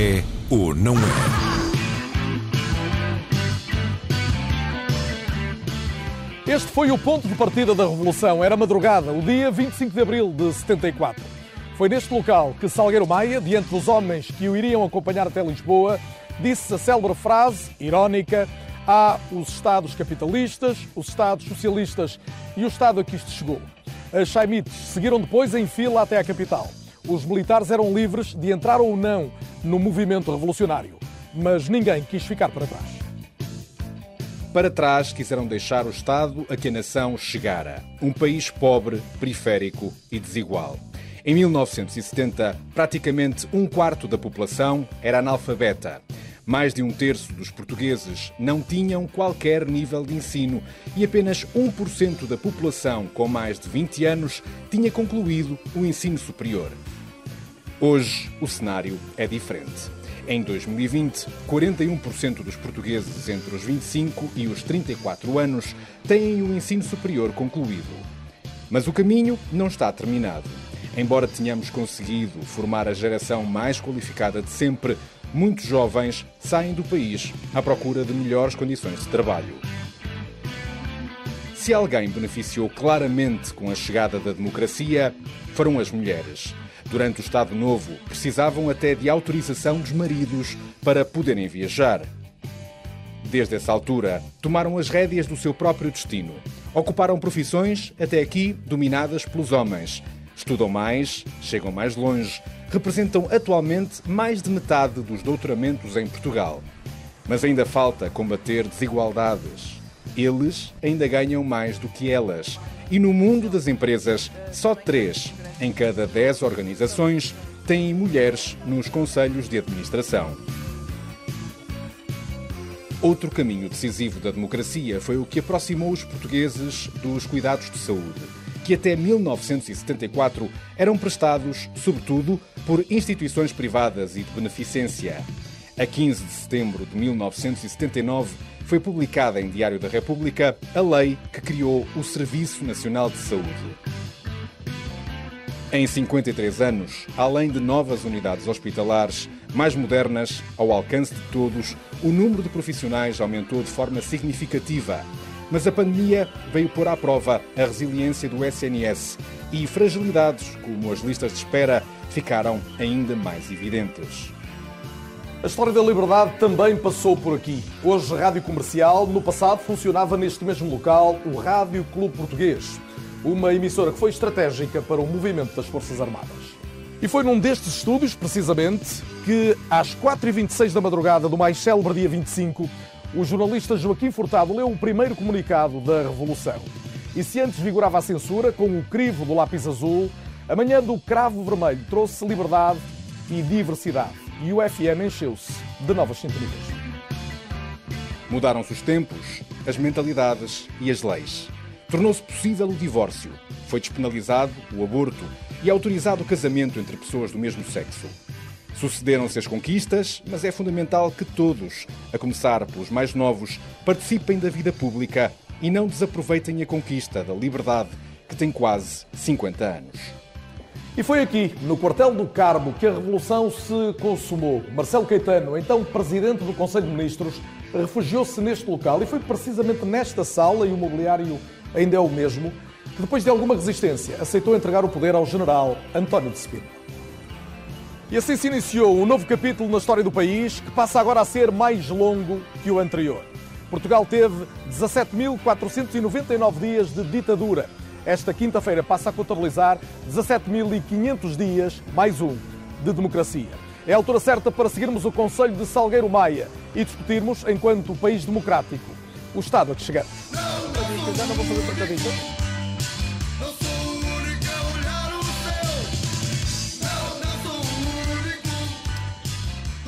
É ou não é? Este foi o ponto de partida da Revolução. Era madrugada, o dia 25 de abril de 74. Foi neste local que Salgueiro Maia, diante dos homens que o iriam acompanhar até Lisboa, disse a célebre frase, irónica, há os Estados capitalistas, os Estados socialistas e o Estado a que isto chegou. As Chaimites seguiram depois em fila até a capital. Os militares eram livres de entrar ou não no movimento revolucionário, mas ninguém quis ficar para trás. Para trás quiseram deixar o Estado a que a nação chegara. Um país pobre, periférico e desigual. Em 1970, praticamente um quarto da população era analfabeta. Mais de um terço dos portugueses não tinham qualquer nível de ensino e apenas 1% da população com mais de 20 anos tinha concluído o ensino superior. Hoje, o cenário é diferente. Em 2020, 41% dos portugueses entre os 25 e os 34 anos têm o ensino superior concluído. Mas o caminho não está terminado. Embora tenhamos conseguido formar a geração mais qualificada de sempre, muitos jovens saem do país à procura de melhores condições de trabalho. Se alguém beneficiou claramente com a chegada da democracia, foram as mulheres. Durante o Estado Novo, precisavam até de autorização dos maridos para poderem viajar. Desde essa altura, tomaram as rédeas do seu próprio destino. Ocuparam profissões, até aqui, dominadas pelos homens. Estudam mais, chegam mais longe, representam atualmente mais de metade dos doutoramentos em Portugal. Mas ainda falta combater desigualdades. Eles ainda ganham mais do que elas. E no mundo das empresas, só três em cada 10 organizações têm mulheres nos conselhos de administração. Outro caminho decisivo da democracia foi o que aproximou os portugueses dos cuidados de saúde, que até 1974 eram prestados, sobretudo, por instituições privadas e de beneficência. A 15 de setembro de 1979 foi publicada em Diário da República a lei que criou o Serviço Nacional de Saúde. Em 53 anos, além de novas unidades hospitalares mais modernas, ao alcance de todos, o número de profissionais aumentou de forma significativa. Mas a pandemia veio pôr à prova a resiliência do SNS e fragilidades, como as listas de espera, ficaram ainda mais evidentes. A história da liberdade também passou por aqui. Hoje, rádio comercial, no passado funcionava neste mesmo local o Rádio Clube Português uma emissora que foi estratégica para o movimento das Forças Armadas. E foi num destes estúdios, precisamente, que às 4h26 da madrugada do mais célebre dia 25, o jornalista Joaquim Furtado leu o primeiro comunicado da Revolução. E se antes vigorava a censura, com o crivo do lápis azul, a manhã do cravo vermelho trouxe liberdade e diversidade. E o FM encheu-se de novas sintonias. Mudaram-se os tempos, as mentalidades e as leis. Tornou-se possível o divórcio, foi despenalizado o aborto e autorizado o casamento entre pessoas do mesmo sexo. Sucederam-se as conquistas, mas é fundamental que todos, a começar pelos mais novos, participem da vida pública e não desaproveitem a conquista da liberdade que tem quase 50 anos. E foi aqui, no quartel do Carmo, que a revolução se consumou. Marcelo Caetano, então presidente do Conselho de Ministros, refugiou-se neste local e foi precisamente nesta sala e o mobiliário ainda é o mesmo, que depois de alguma resistência aceitou entregar o poder ao general António de Spínola. E assim se iniciou um novo capítulo na história do país, que passa agora a ser mais longo que o anterior. Portugal teve 17.499 dias de ditadura. Esta quinta-feira passa a contabilizar 17.500 dias, mais um, de democracia. É a altura certa para seguirmos o Conselho de Salgueiro Maia e discutirmos, enquanto país democrático, o estado a que chegamos.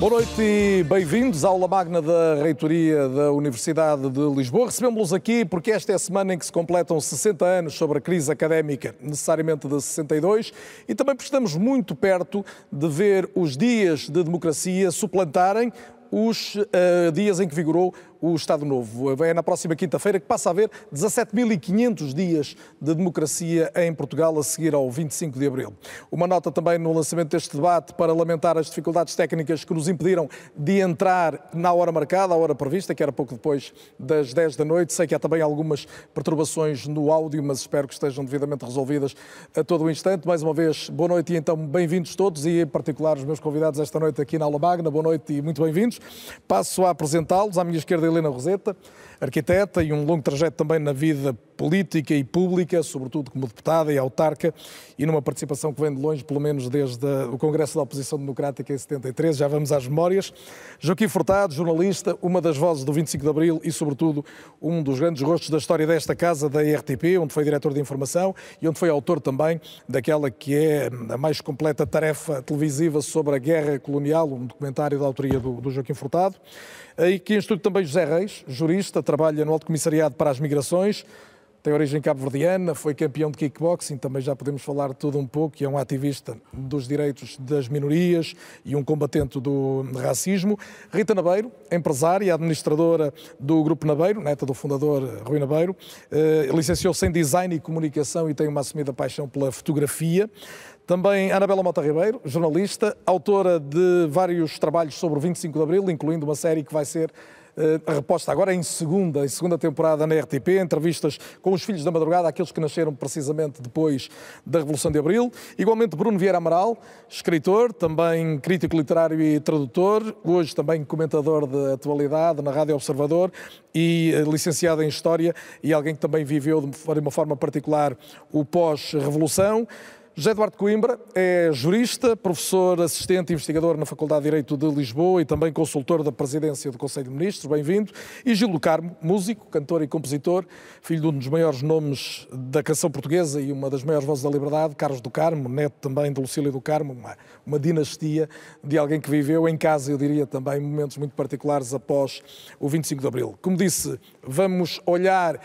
Boa noite e bem-vindos à aula magna da Reitoria da Universidade de Lisboa. Recebemos-los aqui porque esta é a semana em que se completam 60 anos sobre a crise académica, necessariamente de 62, e também porque estamos muito perto de ver os dias de democracia suplantarem os uh, dias em que vigorou o Estado Novo. É na próxima quinta-feira que passa a haver 17.500 dias de democracia em Portugal a seguir ao 25 de abril. Uma nota também no lançamento deste debate para lamentar as dificuldades técnicas que nos impediram de entrar na hora marcada, a hora prevista, que era pouco depois das 10 da noite. Sei que há também algumas perturbações no áudio, mas espero que estejam devidamente resolvidas a todo o instante. Mais uma vez, boa noite e então bem-vindos todos e em particular os meus convidados esta noite aqui na Aula Magna. Boa noite e muito bem-vindos. Passo a apresentá-los. À minha esquerda, Helena Roseta, arquiteta e um longo trajeto também na vida política e pública, sobretudo como deputada e autarca, e numa participação que vem de longe, pelo menos desde o Congresso da Oposição Democrática em 73, já vamos às memórias. Joaquim Furtado, jornalista, uma das vozes do 25 de Abril e, sobretudo, um dos grandes rostos da história desta casa, da RTP, onde foi diretor de informação e onde foi autor também daquela que é a mais completa tarefa televisiva sobre a guerra colonial, um documentário da autoria do, do Joaquim Furtado. Aí que estúdio também José Reis, jurista, trabalha no Alto Comissariado para as Migrações, tem origem cabo-verdiana, foi campeão de kickboxing, também já podemos falar tudo um pouco, e é um ativista dos direitos das minorias e um combatente do racismo. Rita Nabeiro, empresária e administradora do Grupo Nabeiro, neta do fundador Rui Nabeiro, eh, licenciou-se em Design e Comunicação e tem uma assumida paixão pela fotografia. Também Anabela Mota Ribeiro, jornalista, autora de vários trabalhos sobre o 25 de Abril, incluindo uma série que vai ser eh, a reposta agora em segunda, em segunda temporada na RTP, entrevistas com os filhos da madrugada, aqueles que nasceram precisamente depois da Revolução de Abril. Igualmente Bruno Vieira Amaral, escritor, também crítico literário e tradutor, hoje também comentador de atualidade na Rádio Observador e eh, licenciado em História e alguém que também viveu de uma forma particular o pós-revolução. José Eduardo Coimbra é jurista, professor assistente investigador na Faculdade de Direito de Lisboa e também consultor da presidência do Conselho de Ministros, bem-vindo. E Gil do Carmo, músico, cantor e compositor, filho de um dos maiores nomes da canção portuguesa e uma das maiores vozes da liberdade, Carlos do Carmo, neto também de Lucília do Carmo, uma, uma dinastia de alguém que viveu em casa, eu diria também, momentos muito particulares após o 25 de Abril. Como disse, vamos olhar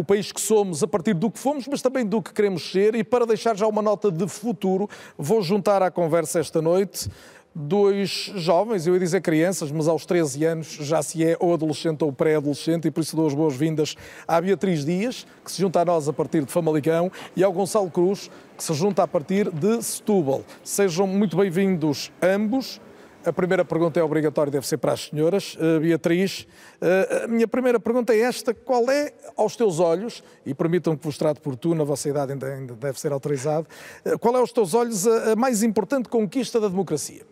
o país que somos a partir do que fomos, mas também do que queremos ser. E para deixar já uma nota de futuro, vou juntar à conversa esta noite dois jovens, eu ia dizer crianças, mas aos 13 anos já se é ou adolescente ou pré-adolescente, e por isso dou as boas-vindas à Beatriz Dias, que se junta a nós a partir de Famalicão, e ao Gonçalo Cruz, que se junta a partir de Setúbal. Sejam muito bem-vindos ambos. A primeira pergunta é obrigatória, deve ser para as senhoras. Uh, Beatriz, uh, a minha primeira pergunta é esta: qual é, aos teus olhos, e permitam que vos trate por tu, na vossa idade ainda, ainda deve ser autorizado, uh, qual é, aos teus olhos, a, a mais importante conquista da democracia?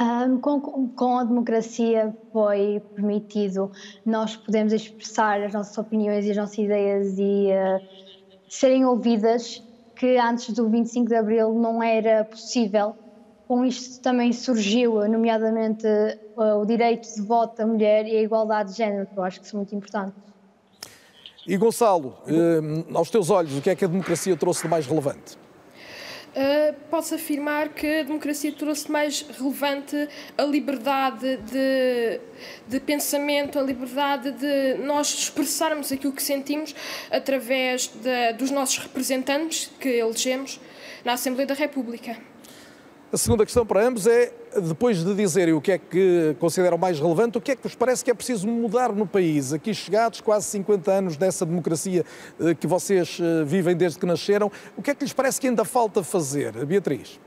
Um, com, com, a democracia foi permitido nós podermos expressar as nossas opiniões e as nossas ideias e serem ouvidas, que antes do 25 de Abril não era possível com isto também surgiu, nomeadamente, o direito de voto da mulher e a igualdade de género, que eu acho que são muito importantes. E Gonçalo, eh, aos teus olhos, o que é que a democracia trouxe de mais relevante? Uh, posso afirmar que a democracia trouxe mais relevante a liberdade de, de pensamento, a liberdade de nós expressarmos aquilo que sentimos através de, dos nossos representantes que elegemos na Assembleia da República. A segunda questão para ambos é, depois de dizerem o que é que consideram mais relevante, o que é que vos parece que é preciso mudar no país? Aqui chegados, quase 50 anos dessa democracia eh, que vocês eh, vivem desde que nasceram, o que é que lhes parece que ainda falta fazer? Beatriz?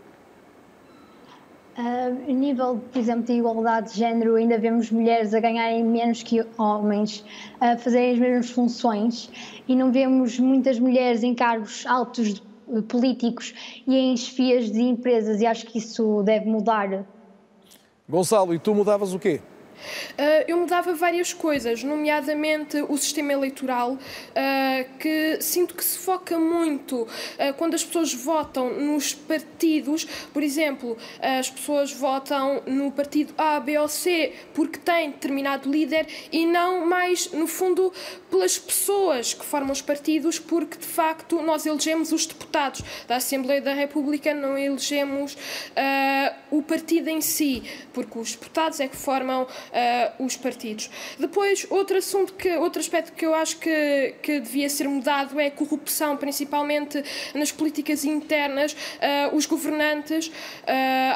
Uh, nível, por exemplo, de igualdade de género, ainda vemos mulheres a ganharem menos que homens, a fazerem as mesmas funções e não vemos muitas mulheres em cargos altos de políticos e em chefias de empresas, e acho que isso deve mudar. Gonçalo, e tu mudavas o quê? Uh, eu mudava várias coisas, nomeadamente o sistema eleitoral, uh, que sinto que se foca muito uh, quando as pessoas votam nos partidos. Por exemplo, as pessoas votam no partido A, B ou C porque tem determinado líder e não mais, no fundo, pelas pessoas que formam os partidos, porque de facto nós elegemos os deputados da Assembleia da República, não elegemos o partido em si, porque os deputados é que formam os partidos. Depois, outro assunto que, outro aspecto que eu acho que, que devia ser mudado é a corrupção, principalmente nas políticas internas. os governantes,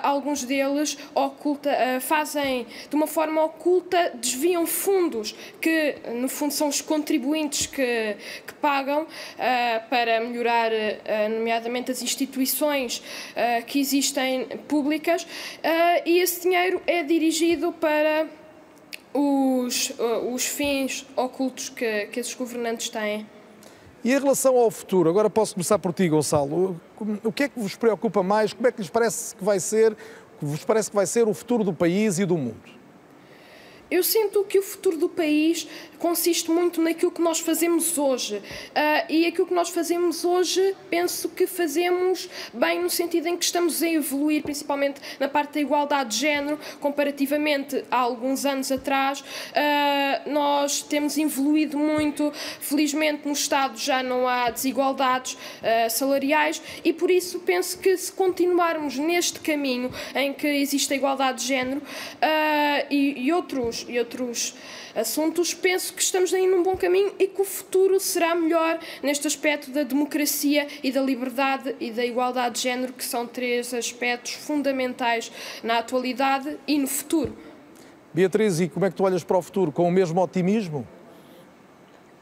alguns deles, oculta, fazem de uma forma oculta, desviam fundos que, no fundo, são os contribuintes que, que pagam para melhorar, nomeadamente, as instituições que existem públicas e esse dinheiro é dirigido para os, uh, os fins ocultos que, que esses governantes têm. E em relação ao futuro, agora posso começar por ti, Gonçalo. O que é que vos preocupa mais? Como é que lhes parece que vai ser, vos parece que vai ser o futuro do país e do mundo? Eu sinto que o futuro do país consiste muito naquilo que nós fazemos hoje. Uh, e aquilo que nós fazemos hoje, penso que fazemos bem no sentido em que estamos a evoluir, principalmente na parte da igualdade de género, comparativamente a alguns anos atrás. Uh, nós temos evoluído muito, felizmente no Estado já não há desigualdades uh, salariais e por isso penso que se continuarmos neste caminho em que existe a igualdade de género e, e outros e outros assuntos, penso que estamos aí num bom caminho e que o futuro será melhor neste aspecto da democracia e da liberdade e da igualdade de género, que são três aspectos fundamentais na atualidade e no futuro. Beatriz, e como é que tu olhas para o futuro? Com o mesmo otimismo?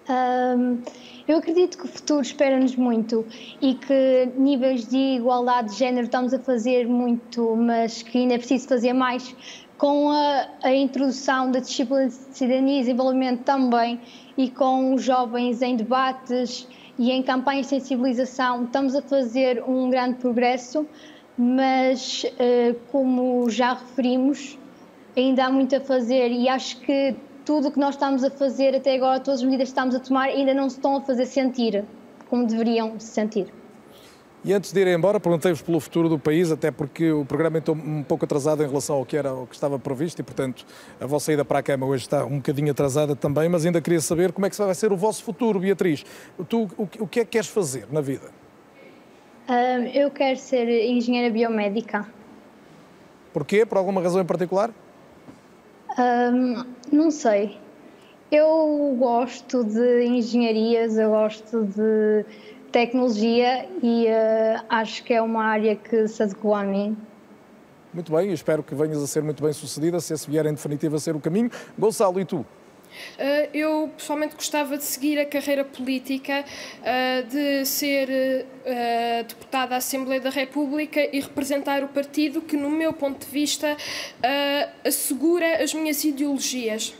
Um, eu acredito que o futuro espera-nos muito e que níveis de igualdade de género estamos a fazer muito, mas que ainda é preciso fazer mais com a, a introdução da disciplina de cidadania e desenvolvimento também e com os jovens em debates e em campanhas de sensibilização, estamos a fazer um grande progresso, mas eh, como já referimos, ainda há muito a fazer e acho que tudo o que nós estamos a fazer até agora, todas as medidas que estamos a tomar, ainda não se estão a fazer sentir como deveriam se sentir. E antes de ir embora, perguntei-vos pelo futuro do país, até porque o programa está um pouco atrasado em relação ao que era o que estava previsto e, portanto, a vossa ida para a cama hoje está um bocadinho atrasada também, mas ainda queria saber como é que vai ser o vosso futuro, Beatriz. Tu, o, o que é que queres fazer na vida? Um, eu quero ser engenheira biomédica. Porquê? Por alguma razão em particular? Um, não sei. Eu gosto de engenharias, eu gosto de tecnologia e uh, acho que é uma área que se adequa a mim. Muito bem, espero que venhas a ser muito bem sucedida, se esse vier em definitiva a ser o caminho. Gonçalo, e tu? Uh, eu pessoalmente gostava de seguir a carreira política, uh, de ser uh, deputada à Assembleia da República e representar o partido que, no meu ponto de vista, assegura as minhas ideologias.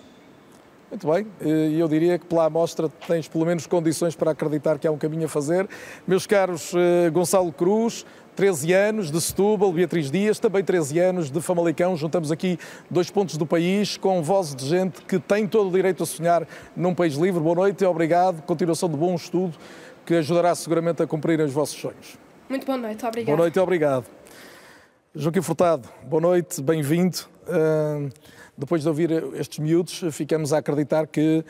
Muito bem, e eu diria que pela amostra tens pelo menos condições para acreditar que há um caminho a fazer. Meus caros eh, Gonçalo Cruz, 13 anos de Setúbal, Beatriz Dias, também 13 anos de Famalicão. Juntamos aqui dois pontos do país com vozes de gente que tem todo o direito a sonhar num país livre. Boa noite e obrigado. Continuação de bom estudo que ajudará seguramente a cumprir os vossos sonhos. Muito boa noite, obrigado. Boa noite e obrigado. Joaquim Furtado, boa noite, bem-vindo. Uh depois de ouvir estes miúdos, ficamos a acreditar que,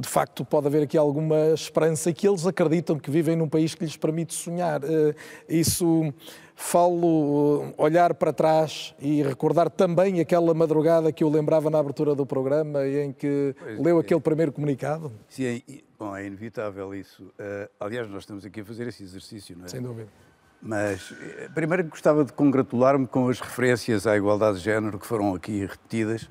de facto, pode haver aqui alguma esperança e que eles acreditam que vivem num país que lhes permite sonhar. Eh, isso falo eh, olhar para trás e recordar também aquela madrugada que eu lembrava na abertura do programa em que pois leu é. aquele primeiro comunicado. Sim, é, bom, é inevitável isso. Uh, aliás, nós estamos aqui a fazer esse exercício, não é? Sem dúvida. Mas, eh, primeiro, gostava de congratular-me com as referências à igualdade de género que foram aqui repetidas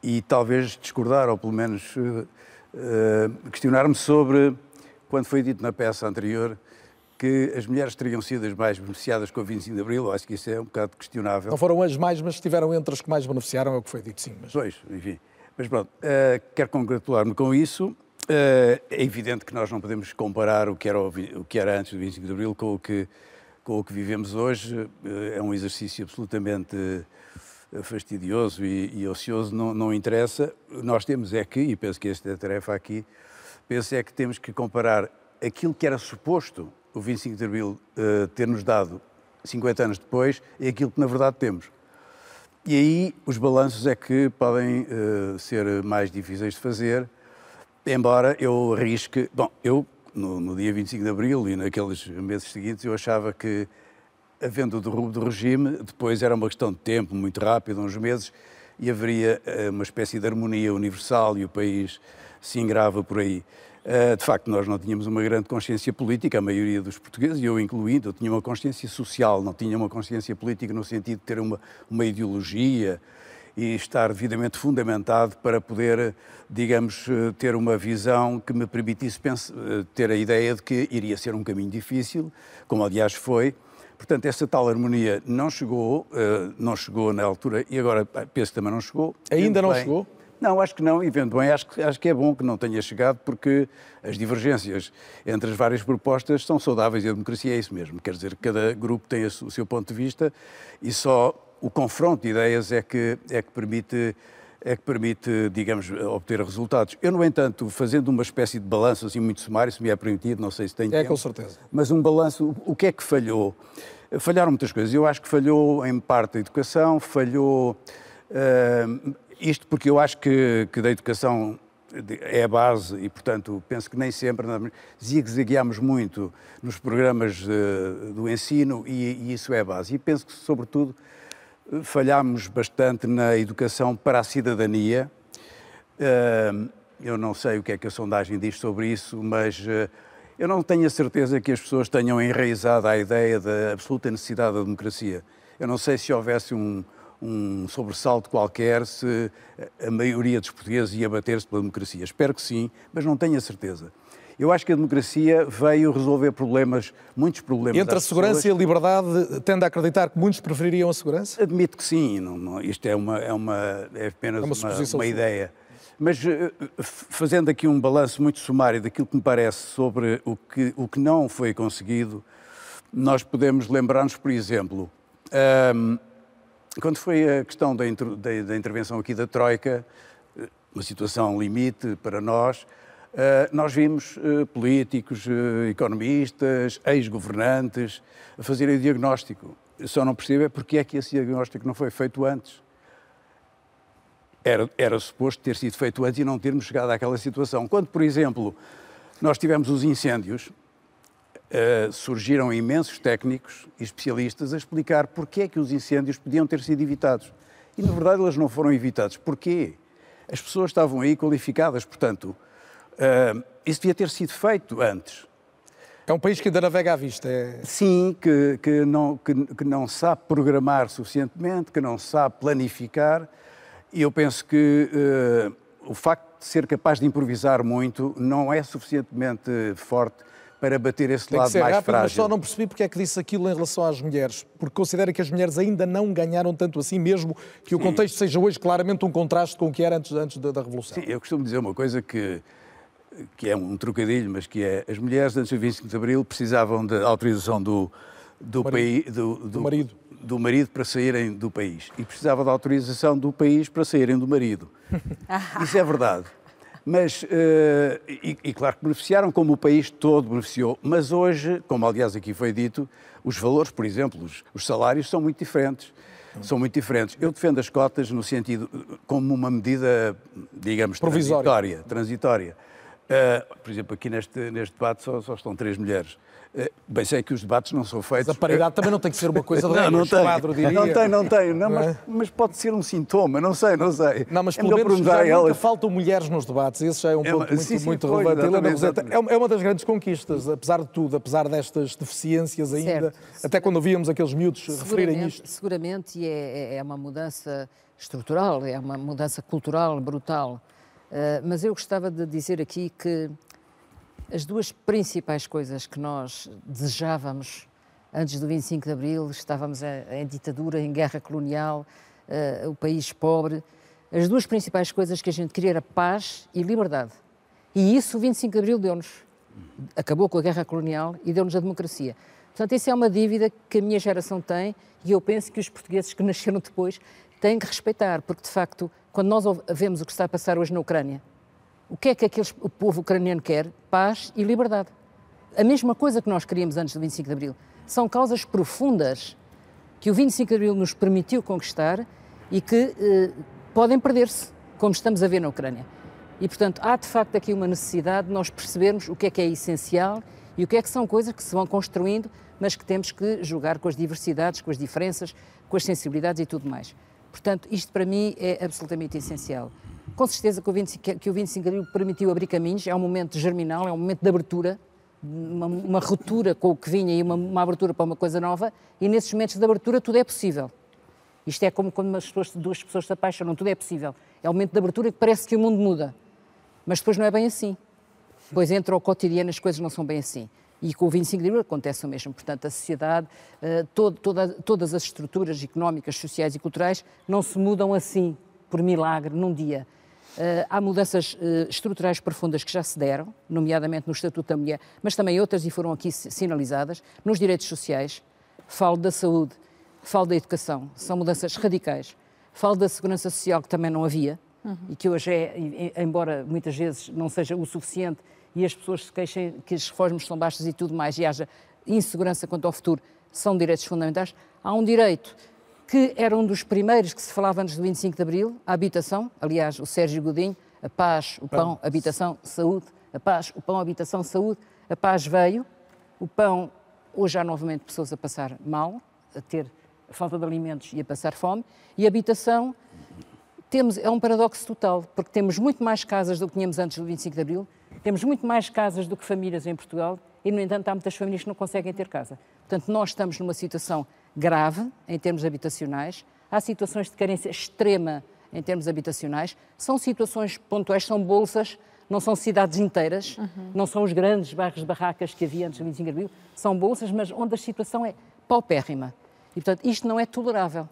e talvez discordar, ou pelo menos uh, uh, questionar-me sobre, quando foi dito na peça anterior, que as mulheres teriam sido as mais beneficiadas com o 25 de Abril. Acho que isso é um bocado questionável. Não foram as mais, mas estiveram entre as que mais beneficiaram, é o que foi dito, sim. Mas... Pois, enfim. Mas pronto, uh, quero congratular-me com isso. é evidente que nós não podemos comparar o que, era o, o que era antes do 25 de Abril com o que com o que vivemos hoje eh, é um exercício absolutamente eh, fastidioso e, e ocioso, não, não, interessa. Nós temos é que, e penso que esta é a tarefa aqui, penso é que temos que comparar aquilo que era suposto o 25 de Abril uh, ter-nos dado 50 anos depois e aquilo que na verdade temos. E aí os balanços é que podem uh, ser mais difíceis de fazer, embora eu arrisque. Bom, eu no, no, dia 25 de Abril e naqueles meses seguintes, eu achava que, havendo o derrubo do regime, depois era uma questão de tempo, muito rápido, uns meses, e haveria uh, uma espécie de harmonia universal e o país se engrava por aí. Uh, de facto, nós não tínhamos uma grande consciência política, a maioria dos portugueses, e eu incluindo, eu tinha uma consciência social, não tinha uma consciência política no sentido de ter uma, uma ideologia e estar devidamente fundamentado para poder, digamos, ter uma visão que me permitisse pensar, ter a ideia de que iria ser um caminho difícil, como aliás foi, Portanto, essa tal harmonia não chegou, uh, não chegou na altura e agora penso que também não chegou. Ainda não bem, chegou? Não, acho que não, e vendo bem, acho que, acho que é bom que não tenha chegado, porque as divergências entre as várias propostas são saudáveis e a democracia é isso mesmo. Quer dizer, cada grupo tem o seu ponto de vista e só o confronto de ideias é que, é que permite é que permite, digamos, obter resultados. Eu, no entanto, fazendo uma espécie de balanço assim muito sumário, se me é permitido, não sei se tem é, tempo. É, com certeza. Mas um balanço, o que é que falhou? Falharam muitas coisas. Eu acho que falhou, em parte, a educação, falhou... Uh, isto porque eu acho que, que da educação é a base e, portanto, penso que nem sempre zigue-zagueamos muito nos programas uh, do ensino e, e, isso é a base. E penso que, sobretudo, falhámos bastante na educação para a cidadania. Eu não sei o que é que a sondagem diz sobre isso, mas eh, eu não tenho a certeza que as pessoas tenham enraizado a ideia da absoluta necessidade da democracia. Eu não sei se houvesse um, um sobressalto qualquer, se a maioria dos portugueses ia bater-se pela democracia. Espero que sim, mas não tenho a certeza. Eu acho que a democracia veio resolver problemas, muitos problemas. Entre a segurança pessoas. e a liberdade, tende a acreditar que muitos prefeririam a segurança? Admito que sim. Não, não, isto é, uma, é, uma, é apenas é uma, uma, uma ideia. Mas eh, fazendo aqui um balanço muito sumário daquilo que me parece sobre o que, o que não foi conseguido, nós podemos lembrar-nos, por exemplo, um, quando foi a questão da, da, da intervenção aqui da Troika, eh, uma situação limite para nós, nós vimos eh, políticos, eh, economistas, ex-governantes fazerem o diagnóstico. Só não percebo é porque é que esse diagnóstico não foi feito antes. Era, era suposto ter sido feito antes e não termos chegado àquela situação. Quando, por exemplo, nós tivemos os incêndios, uh, surgiram imensos técnicos e especialistas a explicar porque é que os incêndios podiam ter sido evitados. E, na verdade, eles não foram evitados. Porquê? As pessoas estavam aí qualificadas, portanto, Uh, isso devia ter sido feito antes. É um país que ainda navega à vista. É... Sim, que, que, não, que, que, não sabe programar suficientemente, que não sabe planificar. E eu penso que uh, o facto de ser capaz de improvisar muito não é suficientemente forte para bater esse Tem lado mais rápido, frágil. Mas só não percebi porque é que disse aquilo em relação às mulheres, porque considera que as mulheres ainda não ganharam tanto assim, mesmo que Sim. o contexto seja hoje claramente um contraste com o que era antes, antes da, da Revolução. Sim, eu costumo dizer uma coisa que que é um trocadilho, mas que é as mulheres antes do 25 de Abril precisavam da autorização do, do, país, do, do, do, marido. do marido para saírem do país e precisavam da autorização do país para saírem do marido. Isso é verdade. Mas, uh, e, e, claro que beneficiaram, como o país todo beneficiou, mas hoje, como aliás aqui foi dito, os valores, por exemplo, os, os salários são muito diferentes. São muito diferentes. Eu defendo as cotas no sentido, como uma medida, digamos, Provisória. transitória. transitória Uh, por exemplo, aqui neste, neste debate só, só estão três mulheres. Uh, bem, sei que os debates não são feitos. Mas a paridade também não tem que ser uma coisa de não, não tem. quadro, diria. Não tem, não tem. Não, mas, é? mas, pode ser um sintoma, não sei, não sei. Não, mas é pelo menos já nunca faltam mulheres nos debates. Esse já é um é, ponto muito, sim, sim, muito pois, relevante. É, é uma das grandes conquistas, apesar de tudo, apesar destas deficiências ainda, certo. até quando ouvíamos aqueles miúdos referirem isto. Seguramente é, é uma mudança estrutural, é uma mudança cultural brutal. Uh, mas eu gostava de dizer aqui que as duas principais coisas que nós desejávamos antes do 25 de Abril, estávamos em ditadura, em guerra colonial, uh, o país pobre. As duas principais coisas que a gente queria era paz e liberdade. E isso o 25 de Abril deu-nos. Acabou com a guerra colonial e deu-nos a democracia. Portanto, essa é uma dívida que a minha geração tem e eu penso que os portugueses que nasceram depois têm que respeitar, porque de facto quando nós vemos o que está a passar hoje na Ucrânia, o que é que aqueles, o povo ucraniano quer? Paz e liberdade. A mesma coisa que nós queríamos antes do 25 de Abril. São causas profundas que o 25 de Abril nos permitiu conquistar e que eh, podem perder-se, como estamos a ver na Ucrânia. E, portanto, há de facto aqui uma necessidade de nós percebermos o que é que é essencial e o que é que são coisas que se vão construindo, mas que temos que jogar com as diversidades, com as diferenças, com as sensibilidades e tudo mais. Portanto, isto para mim é absolutamente essencial. Com certeza que o 25, que o 25 de Abril permitiu abrir caminhos, é um momento germinal, é um momento de abertura, uma, uma ruptura com o que vinha e uma, uma, abertura para uma coisa nova, e nesses momentos de abertura tudo é possível. Isto é como quando pessoas, duas pessoas se apaixonam, tudo é possível. É um momento de abertura que parece que o mundo muda, mas depois não é bem assim. Depois entra o cotidiano as coisas não são bem assim. E com o 25 de Abril acontece o mesmo. Portanto, a sociedade, eh, todo, toda, todas as estruturas económicas, sociais e culturais não se mudam assim, por milagre, num dia. Uh, há mudanças uh, estruturais profundas que já se deram, nomeadamente no Estatuto da Mulher, mas também outras e foram aqui sinalizadas, nos direitos sociais. Falo da saúde, falo da educação, são mudanças radicais. Falo da segurança social, que também não havia, uhum. e que hoje é, embora muitas vezes não seja o suficiente, e as pessoas se queixem que as reformas são baixas e tudo mais, e haja insegurança quanto ao futuro, são direitos fundamentais. Há um direito que era um dos primeiros que se falava antes do 25 de Abril, a habitação, aliás, o Sérgio Godinho, a paz, o pão, habitação, saúde, a paz, o pão, habitação, saúde, a paz veio, o pão, hoje há novamente pessoas a passar mal, a ter falta de alimentos e a passar fome, e a habitação, temos, é um paradoxo total, porque temos muito mais casas do que tínhamos antes do 25 de Abril, temos muito mais casas do que famílias em Portugal, e, no entanto, há muitas famílias que não conseguem ter casa. Portanto, nós estamos numa situação grave em termos habitacionais, há situações de carência extrema em termos habitacionais, são situações pontuais, são bolsas, não são cidades inteiras, uhum. não são os grandes bairros de barracas que havia antes do 25 de Abril, são bolsas, mas onde a situação é paupérrima. E, portanto, isto não é tolerável.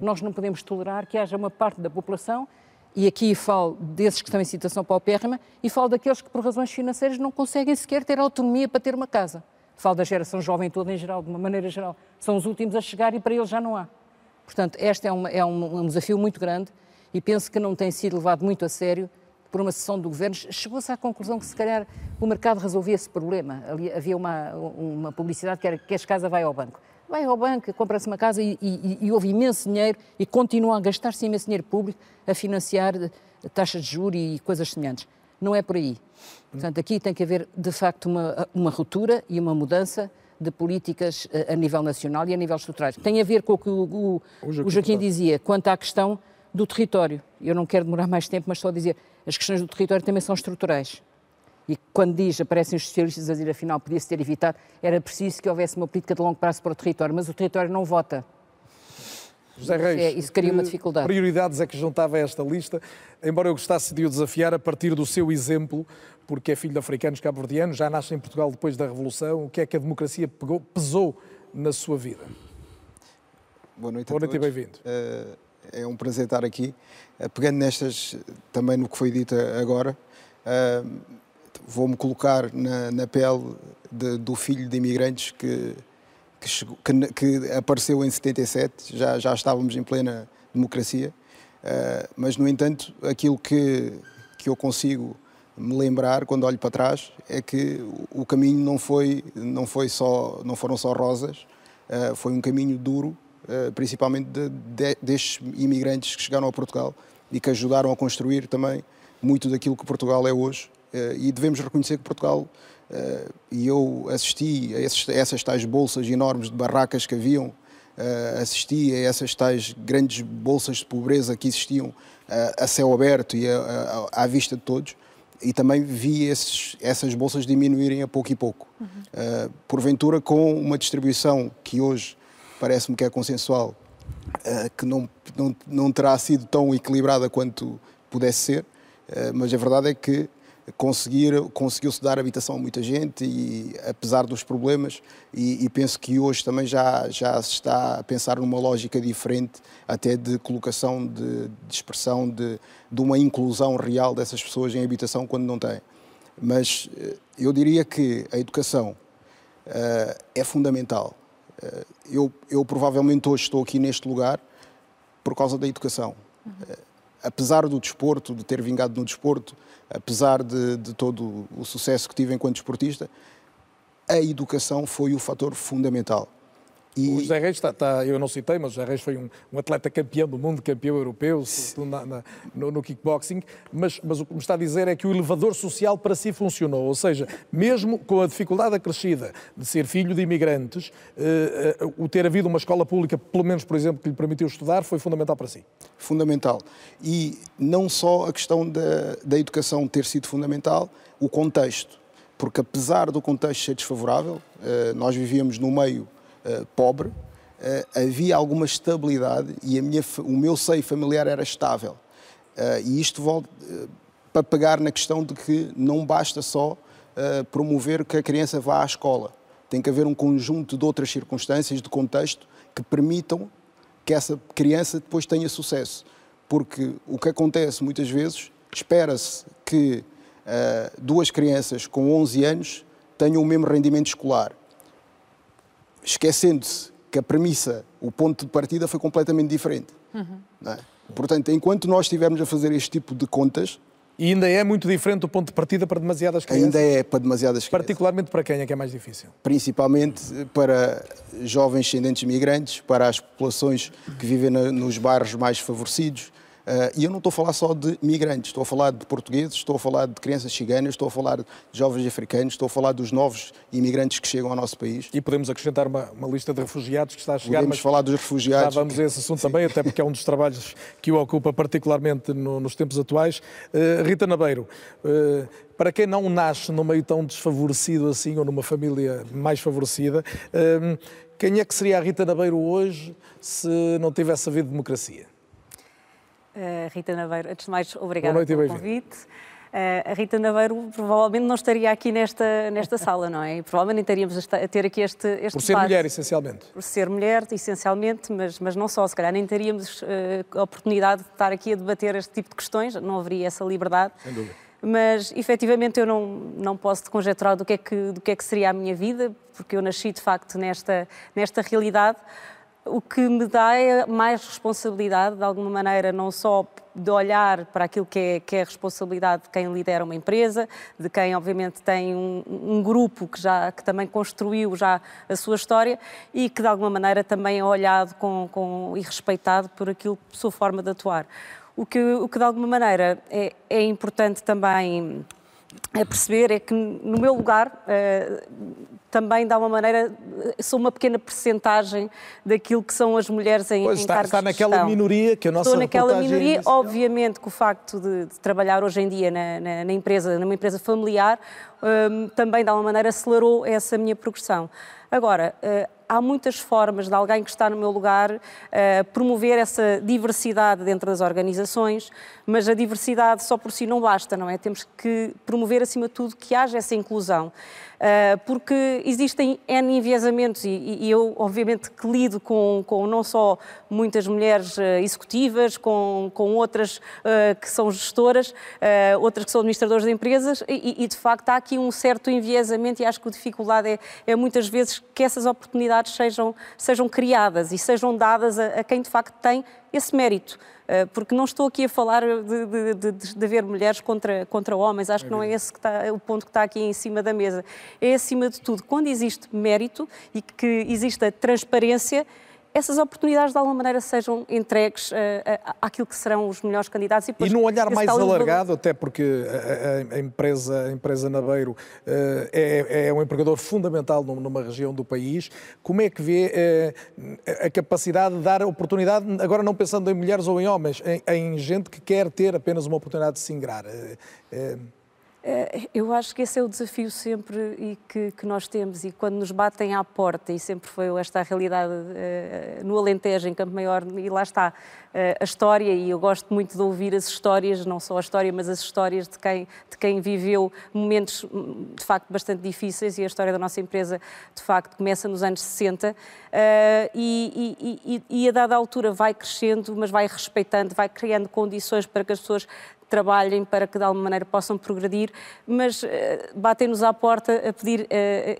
Nós não podemos tolerar que haja uma parte da população, e aqui falo desses que estão em situação paupérrima, e falo daqueles que, por razões financeiras, não conseguem sequer ter autonomia para ter uma casa falo da geração jovem toda em geral, de uma maneira geral, são os últimos a chegar e para eles já não há. Portanto, este é, uma, é um, um, desafio muito grande e penso que não tem sido levado muito a sério por uma sessão do governo. Chegou-se à conclusão que, se calhar, o mercado resolvia esse problema. Ali havia uma, uma publicidade que era que as casas vai ao banco. Vai ao banco, compra-se uma casa e, e, e houve imenso dinheiro e continua a gastar-se imenso dinheiro público a financiar taxas de juros e coisas semelhantes. Não é por aí. Portanto, aqui tem que haver, de facto, uma, uma ruptura e uma mudança de políticas a, eh, a nível nacional e a nível estrutural. Tem a ver com o que o, o, o Joaquim dizia quanto à questão do território. Eu não quero demorar mais tempo, mas só dizer, as questões do território também são estruturais. E quando diz, aparecem os socialistas a dizer, afinal, podia-se ter evitado, era preciso que houvesse uma política de longo prazo para o território, mas o território não vota. José Reis, é, isso cria uma dificuldade. prioridades é que juntava a esta lista? Embora eu gostasse de o desafiar a partir do seu exemplo, porque é filho de africanos cabo-verdianos, já nasce em Portugal depois da Revolução, o que é que a democracia pegou, pesou na sua vida? Boa noite Boa noite e bem-vindo. Eh, é um prazer estar aqui. Eh, pegando nestas, também no que foi dito agora, eh, vou-me colocar na, na pele de, do filho de imigrantes que que, chegou, que, que, apareceu em 77, já, já estávamos em plena democracia, uh, mas, no entanto, aquilo que, que eu consigo me lembrar quando olho para trás é que o caminho não foi não foi só não foram só rosas uh, foi um caminho duro uh, principalmente de, de, destes imigrantes que chegaram a Portugal e que ajudaram a construir também muito daquilo que Portugal é hoje e devemos reconhecer que Portugal Uh, e eu assisti a, esses, a, essas tais bolsas enormes de barracas que haviam, uh, assisti a essas tais grandes bolsas de pobreza que existiam uh, a céu aberto e a, a, à vista de todos, e também vi esses, essas bolsas diminuírem a pouco e pouco. Uhum. porventura, com uma distribuição que hoje parece-me que é consensual, que não, não, não terá sido tão equilibrada quanto pudesse ser, mas a verdade é que conseguir, conseguiu-se dar habitação a muita gente e apesar dos problemas e, e, penso que hoje também já, já se está a pensar numa lógica diferente até de colocação, de, de expressão, de, de uma inclusão real dessas pessoas em habitação quando não têm. Mas eh, eu diria que a educação uh, é fundamental. Uh, eu, eu provavelmente hoje estou aqui neste lugar por causa da educação. Uhum. Apesar do desporto, de ter vingado no desporto, apesar de, de todo o sucesso que tive enquanto desportista, a educação foi o fator fundamental. E... O José Reis está, está, eu não citei, mas o José Reis foi um, um atleta campeão do mundo, campeão europeu na, na, no, no, kickboxing, mas, mas o que me está a dizer é que o elevador social para si funcionou, ou seja, mesmo com a dificuldade acrescida de ser filho de imigrantes, eh, eh, o ter havido uma escola pública, pelo menos, por exemplo, que lhe permitiu estudar, foi fundamental para si. Fundamental. E não só a questão da, da educação ter sido fundamental, o contexto. Porque apesar do contexto ser desfavorável, eh, nós vivíamos no meio eh, pobre, uh, havia alguma estabilidade e a minha, o meu seio familiar era estável. Uh, e isto volta para pegar na questão de que não basta só promover que a criança vá à escola. Tem que haver um conjunto de outras circunstâncias, de contexto, que permitam que essa criança depois tenha sucesso. Porque o que acontece muitas vezes, espera-se que duas crianças com 11 anos tenham o mesmo rendimento escolar esquecendo-se que a premissa, o ponto de partida foi completamente diferente. Uhum. É? Portanto, enquanto nós estivermos a fazer este tipo de contas. E ainda é muito diferente o ponto de partida para demasiadas crianças? Ainda é para demasiadas crianças. Particularmente para quem é que é mais difícil? Principalmente para jovens descendentes migrantes, para as populações que vivem nos bairros mais favorecidos, e eu não estou a falar só de migrantes, estou a falar de portugueses, estou a falar de crianças ciganas, estou a falar de jovens africanos, estou a falar dos novos imigrantes que chegam ao nosso país. E podemos acrescentar uma, uma lista de refugiados que está a chegar. Podemos falar dos refugiados. Já vamos a esse assunto também, até porque é um dos trabalhos que o ocupa particularmente no, nos tempos atuais. Uh, Rita Nabeiro, uh, para quem não nasce num meio tão desfavorecido assim, ou numa família mais favorecida, quem é que seria a Rita Nabeiro hoje se não tivesse havido democracia? Uh, Rita Naveiro, antes de mais, obrigada pelo convite. Uh, a Rita Naveiro provavelmente não estaria aqui nesta, nesta sala, não é? E provavelmente nem teríamos a ter aqui este, este Por ser debate. mulher, essencialmente. Por ser mulher, essencialmente, mas, mas não só. Se calhar nem teríamos uh, a oportunidade de estar aqui a debater este tipo de questões, não haveria essa liberdade. Sem dúvida. Mas, efetivamente, eu não, não posso conjecturar do que, é que, do que é que seria a minha vida, porque eu nasci, de facto, nesta, nesta realidade o que me dá é mais responsabilidade, de alguma maneira, não só de olhar para aquilo que é, que é a responsabilidade de quem lidera uma empresa, de quem, obviamente, tem um, um, grupo que, já, que também construiu já a sua história e que, de alguma maneira, também é olhado com, com, e respeitado por aquilo, sua forma de atuar. O que, o que de alguma maneira, é, é importante também a perceber é que, no meu lugar, eh, também dá uma maneira, sou uma pequena percentagem daquilo que são as mulheres em, pois, em está, cargos está naquela minoria que a nossa Estou naquela minoria, obviamente que o facto de, de trabalhar hoje em dia na, na, na empresa, numa empresa familiar, um, também de alguma maneira acelerou essa minha progressão. Agora, uh, há muitas formas de alguém que está no meu lugar uh, promover essa diversidade dentro das organizações, mas a diversidade só por si não basta, não é? Temos que promover, acima de tudo, que haja essa inclusão. Uh, porque existem N enviesamentos e, e, eu, obviamente, que lido com, com não só muitas mulheres uh, executivas, com, com outras uh, que são gestoras, outras que são administradoras de empresas e, e, de facto, há aqui um certo enviesamento e acho que a dificuldade é, é muitas vezes que essas oportunidades sejam, sejam criadas e sejam dadas a, a quem, de facto, tem esse mérito. Eh, porque não estou aqui a falar de, de, de, de haver mulheres contra, contra homens, acho que não é esse que está, o ponto que está aqui em cima da mesa. É, acima de tudo, quando existe mérito e que existe a transparência, essas oportunidades de alguma maneira sejam entregues uh, àquilo que serão os melhores candidatos. E, e num olhar mais alargado, até porque a, a, empresa, a empresa Nabeiro uh, é, é, um empregador fundamental numa região do país, como é que vê uh, a capacidade de dar oportunidade, agora não pensando em mulheres ou em homens, em, em gente que quer ter apenas uma oportunidade de se ingrar? Eh, eu acho que esse é o desafio sempre e que, que, nós temos. E quando nos batem à porta e sempre foi esta a realidade uh, no Alentejo, em Campo Maior e lá está uh, a história e eu gosto muito de ouvir as histórias, não só a história mas as histórias de quem, de quem viveu momentos de facto bastante difíceis e a história da nossa empresa de facto começa nos anos 60 uh, e, e, e, e a dada altura vai crescendo mas vai respeitando, vai criando condições para que as pessoas trabalhem para que de alguma maneira possam progredir, mas uh, batem-nos à porta a pedir uh,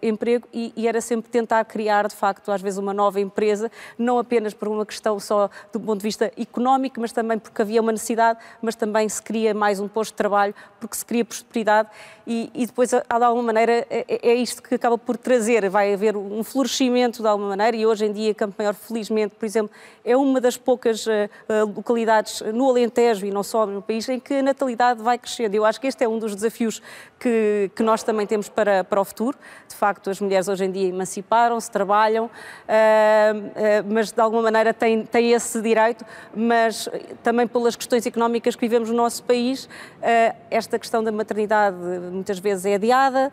emprego e, e, era sempre tentar criar, de facto, às vezes uma nova empresa, não apenas por uma questão só do ponto de vista económico, mas também porque havia uma necessidade, mas também se cria mais um posto de trabalho, porque se cria prosperidade e, e depois, de alguma maneira, é, é, isto que acaba por trazer, vai haver um florescimento de alguma maneira e hoje em dia Campo Maior, felizmente, por exemplo, é uma das poucas uh, localidades no Alentejo e não só no país em que a natalidade vai crescendo. Eu acho que este é um dos desafios que, que nós também temos para, para o futuro. De facto, as mulheres hoje em dia emanciparam-se, trabalham, uh, uh, mas de alguma maneira têm, têm esse direito, mas também pelas questões económicas que vivemos no nosso país, esta questão da maternidade muitas vezes é adiada,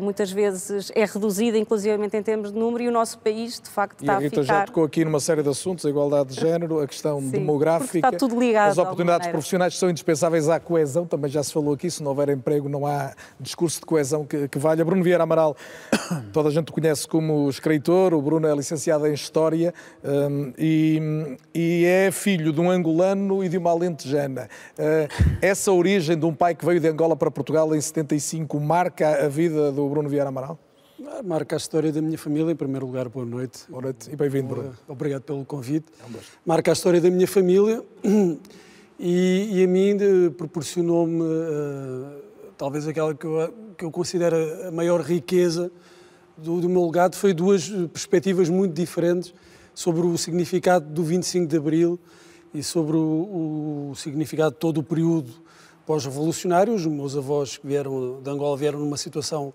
muitas vezes é reduzida, inclusivamente em termos de número, e o nosso país, de facto, está a, Rita a ficar... já tocou aqui numa série de assuntos, a igualdade de género, a questão Sim, demográfica, está tudo ligado, as oportunidades profissionais são indispensáveis à coesão, também já se falou aqui, se não houver emprego não há discurso de coesão que, que valha. Bruno Vieira Amaral, toda a gente o conhece como escritor, o Bruno é licenciado em História um, e, e, é filho de um angolano e de uma alentejana. Uh, essa origem de um pai que veio de Angola para Portugal em 75 marca a vida do Bruno Vieira Amaral? Marca a história da minha família, em primeiro lugar, boa noite. Boa noite e bem-vindo, Bruno. Obrigado pelo convite. É Marca a história da minha família e, e a mim proporcionou-me uh, talvez aquela que eu, que eu considero a maior riqueza do, do meu legado, foi duas perspectivas muito diferentes sobre o significado do 25 de Abril e sobre o, o significado de todo o período pós-revolucionário. Os meus avós que vieram de Angola vieram numa situação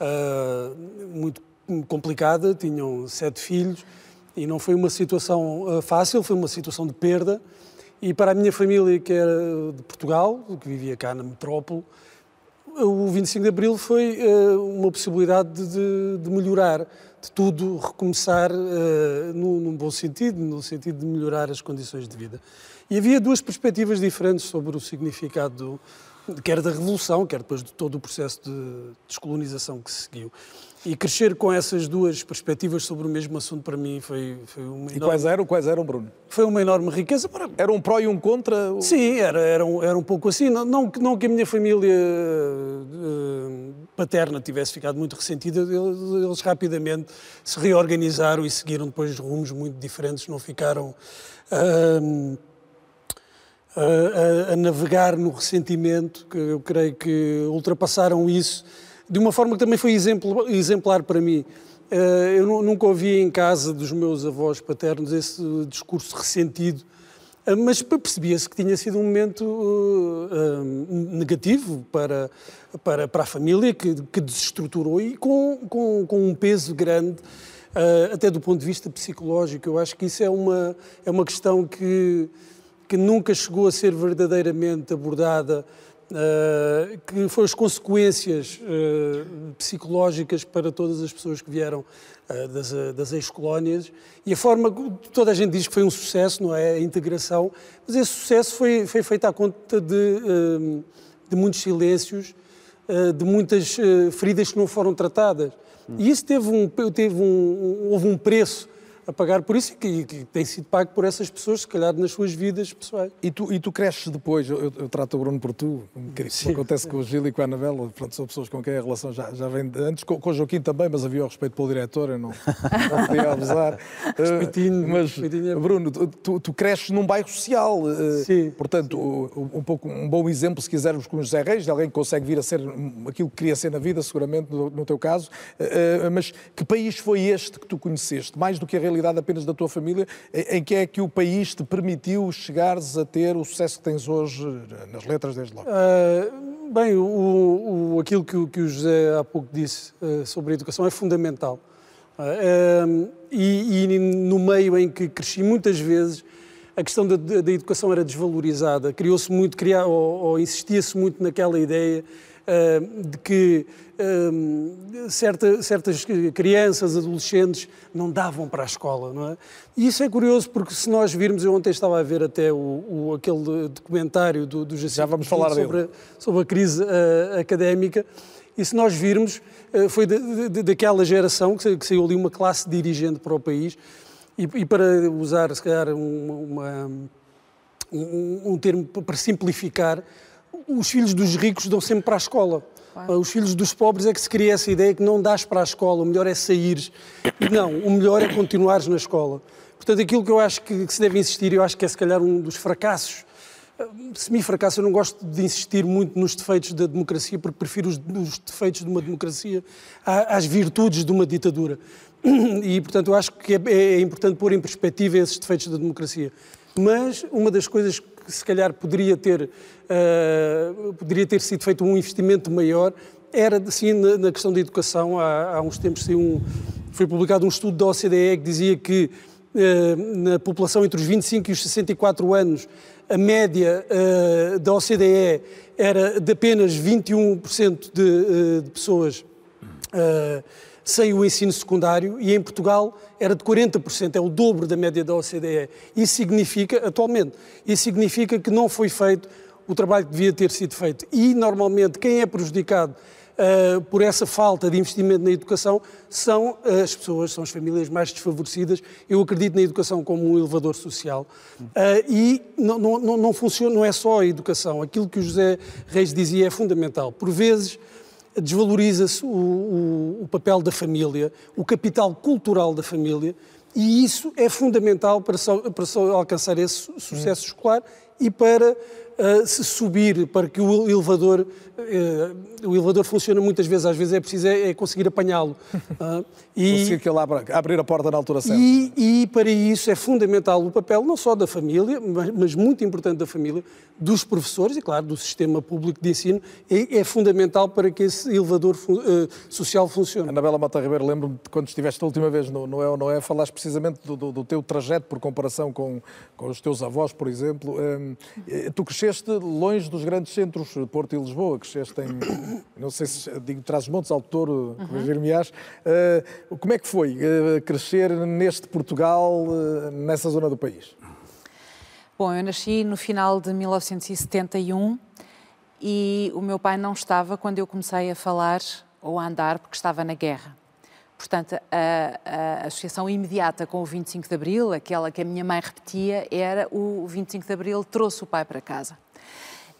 uh, muito complicada, tinham sete filhos e não foi uma situação uh, fácil, foi uma situação de perda. E para a minha família, que era de Portugal, que vivia cá na metrópole, o 25 de Abril foi uh, uma possibilidade de, de, melhorar, de tudo recomeçar uh, no, num bom sentido, no sentido de melhorar as condições de vida. E havia duas perspectivas diferentes sobre o significado do, quer da Revolução, quer depois de todo o processo de descolonização que se seguiu. E crescer com essas duas perspectivas sobre o mesmo assunto para mim foi, foi uma enorme... E quais eram, quais eram, Bruno? Foi uma enorme riqueza. Para... Era um pró e um contra? Sim, era, era, um, era um pouco assim. Não, não, não que a minha família uh, paterna tivesse ficado muito ressentida, eles, eles, rapidamente se reorganizaram e seguiram depois rumos muito diferentes, não ficaram... Uh, a, a, navegar no ressentimento, que eu creio que ultrapassaram isso de uma forma que também foi exemplar para mim. Eh, eu nunca ouvi em casa dos meus avós paternos esse discurso ressentido, eh, mas percebia-se que tinha sido um momento eh, negativo para, para, para a família, que, que desestruturou e com, com, com um peso grande, até do ponto de vista psicológico. Eu acho que isso é uma, é uma questão que, que nunca chegou a ser verdadeiramente abordada Uh, que foram as consequências uh, psicológicas para todas as pessoas que vieram uh, das, das ex-colónias e a forma, toda a gente diz que foi um sucesso, não é? A integração, mas esse sucesso foi, foi feito à conta de, de muitos silêncios, de muitas feridas que não foram tratadas. E isso teve um, teve um, houve um preço a pagar por isso e que, tem sido pago por essas pessoas, se calhar nas suas vidas pessoais. E tu, e tu cresces depois, eu, eu trato o Bruno por tu, como acontece com o Gil e com a Anabela, pronto, são pessoas com quem a relação já, já vem de antes, com, com o Joaquim também, mas havia o respeito pelo diretor, eu não, não podia abusar. Respeitinho. Uh, mas, respeitinho. Bruno, tu, tu, cresces num bairro social, uh, sim, portanto, sim. um, pouco, um bom exemplo, se quisermos, com o José Reis, de alguém que consegue vir a ser aquilo que queria ser na vida, seguramente, no, no teu caso, uh, mas que país foi este que tu conheceste, mais do que a realidade apenas da tua família, em que é que o país te permitiu chegares a ter o sucesso que tens hoje nas letras desde logo? Uh, bem, o, o, aquilo que, que, o José há pouco disse uh, sobre a educação é fundamental. Uh, e, e, no meio em que cresci muitas vezes, a questão da, da educação era desvalorizada. Criou-se muito, criar, ou, ou insistia-se muito naquela ideia de que certa, certas crianças, adolescentes, não davam para a escola, não é? E isso é curioso porque se nós virmos, eu ontem estava a ver até o, o aquele documentário do, do Já vamos falar sobre, a, sobre a crise uh, académica, e se nós virmos, uh, foi de, de, daquela geração que, que, saiu ali uma classe dirigente para o país, e, e para usar, se calhar, uma, uma, um, um termo para simplificar, os filhos dos ricos dão sempre para a escola. Claro. Os filhos dos pobres é que se cria essa ideia que não dás para a escola, o melhor é sair. Não, o melhor é continuares na escola. Portanto, aquilo que eu acho que, que se deve insistir, eu acho que é se calhar um dos fracassos semi-fracasso. Eu não gosto de insistir muito nos defeitos da democracia, porque prefiro os, os defeitos de uma democracia às virtudes de uma ditadura. E, portanto, eu acho que é, é importante pôr em perspectiva esses defeitos da democracia. Mas uma das coisas se calhar poderia ter, uh, poderia ter sido feito um investimento maior era, sim, na, na questão da educação. Há, há uns tempos um, foi publicado um estudo da OCDE que dizia que uh, na população entre os 25 e os 64 anos a média uh, da OCDE era de apenas 21% de, de, pessoas sem o ensino secundário e em Portugal era de 40%, é o dobro da média da OCDE. Isso significa, atualmente, isso significa que não foi feito o trabalho que devia ter sido feito. E, normalmente, quem é prejudicado uh, por essa falta de investimento na educação são as pessoas, são as famílias mais desfavorecidas. Eu acredito na educação como um elevador social. Uh, e não, não, não funciona, não é só a educação. Aquilo que o José Reis dizia é fundamental. Por vezes desvaloriza-se o, o, o papel da família, o capital cultural da família, e isso é fundamental para, para alcançar esse sucesso hum. escolar e para uh, se subir para que o elevador, uh, o elevador funciona muitas vezes, às vezes é preciso é, é conseguir apanhá-lo. Uh, e, conseguir que ele abra, abrir a porta na altura certa. E, e, para isso é fundamental o papel não só da família, mas, mas, muito importante da família, dos professores e, claro, do sistema público de ensino, é, é fundamental para que esse elevador uh, social funcione. Anabela Mata Ribeiro, lembro-me de quando estiveste a última vez no, no É ou Não É, falaste precisamente do, do, do, teu trajeto por comparação com, com os teus avós, por exemplo. Um, tu cresceste longe dos grandes centros, Porto e Lisboa, cresceste em, não sei se digo Trás-os-Montes, Alto Touro, uhum. corrigir-me-ás. Uh, como é que foi uh, crescer neste Portugal, uh, nessa zona do país? Bom, eu nasci no final de 1971 e o meu pai não estava quando eu comecei a falar ou a andar porque estava na guerra. Portanto, a, a, associação imediata com o 25 de Abril, aquela que a minha mãe repetia, era o 25 de Abril trouxe o pai para casa.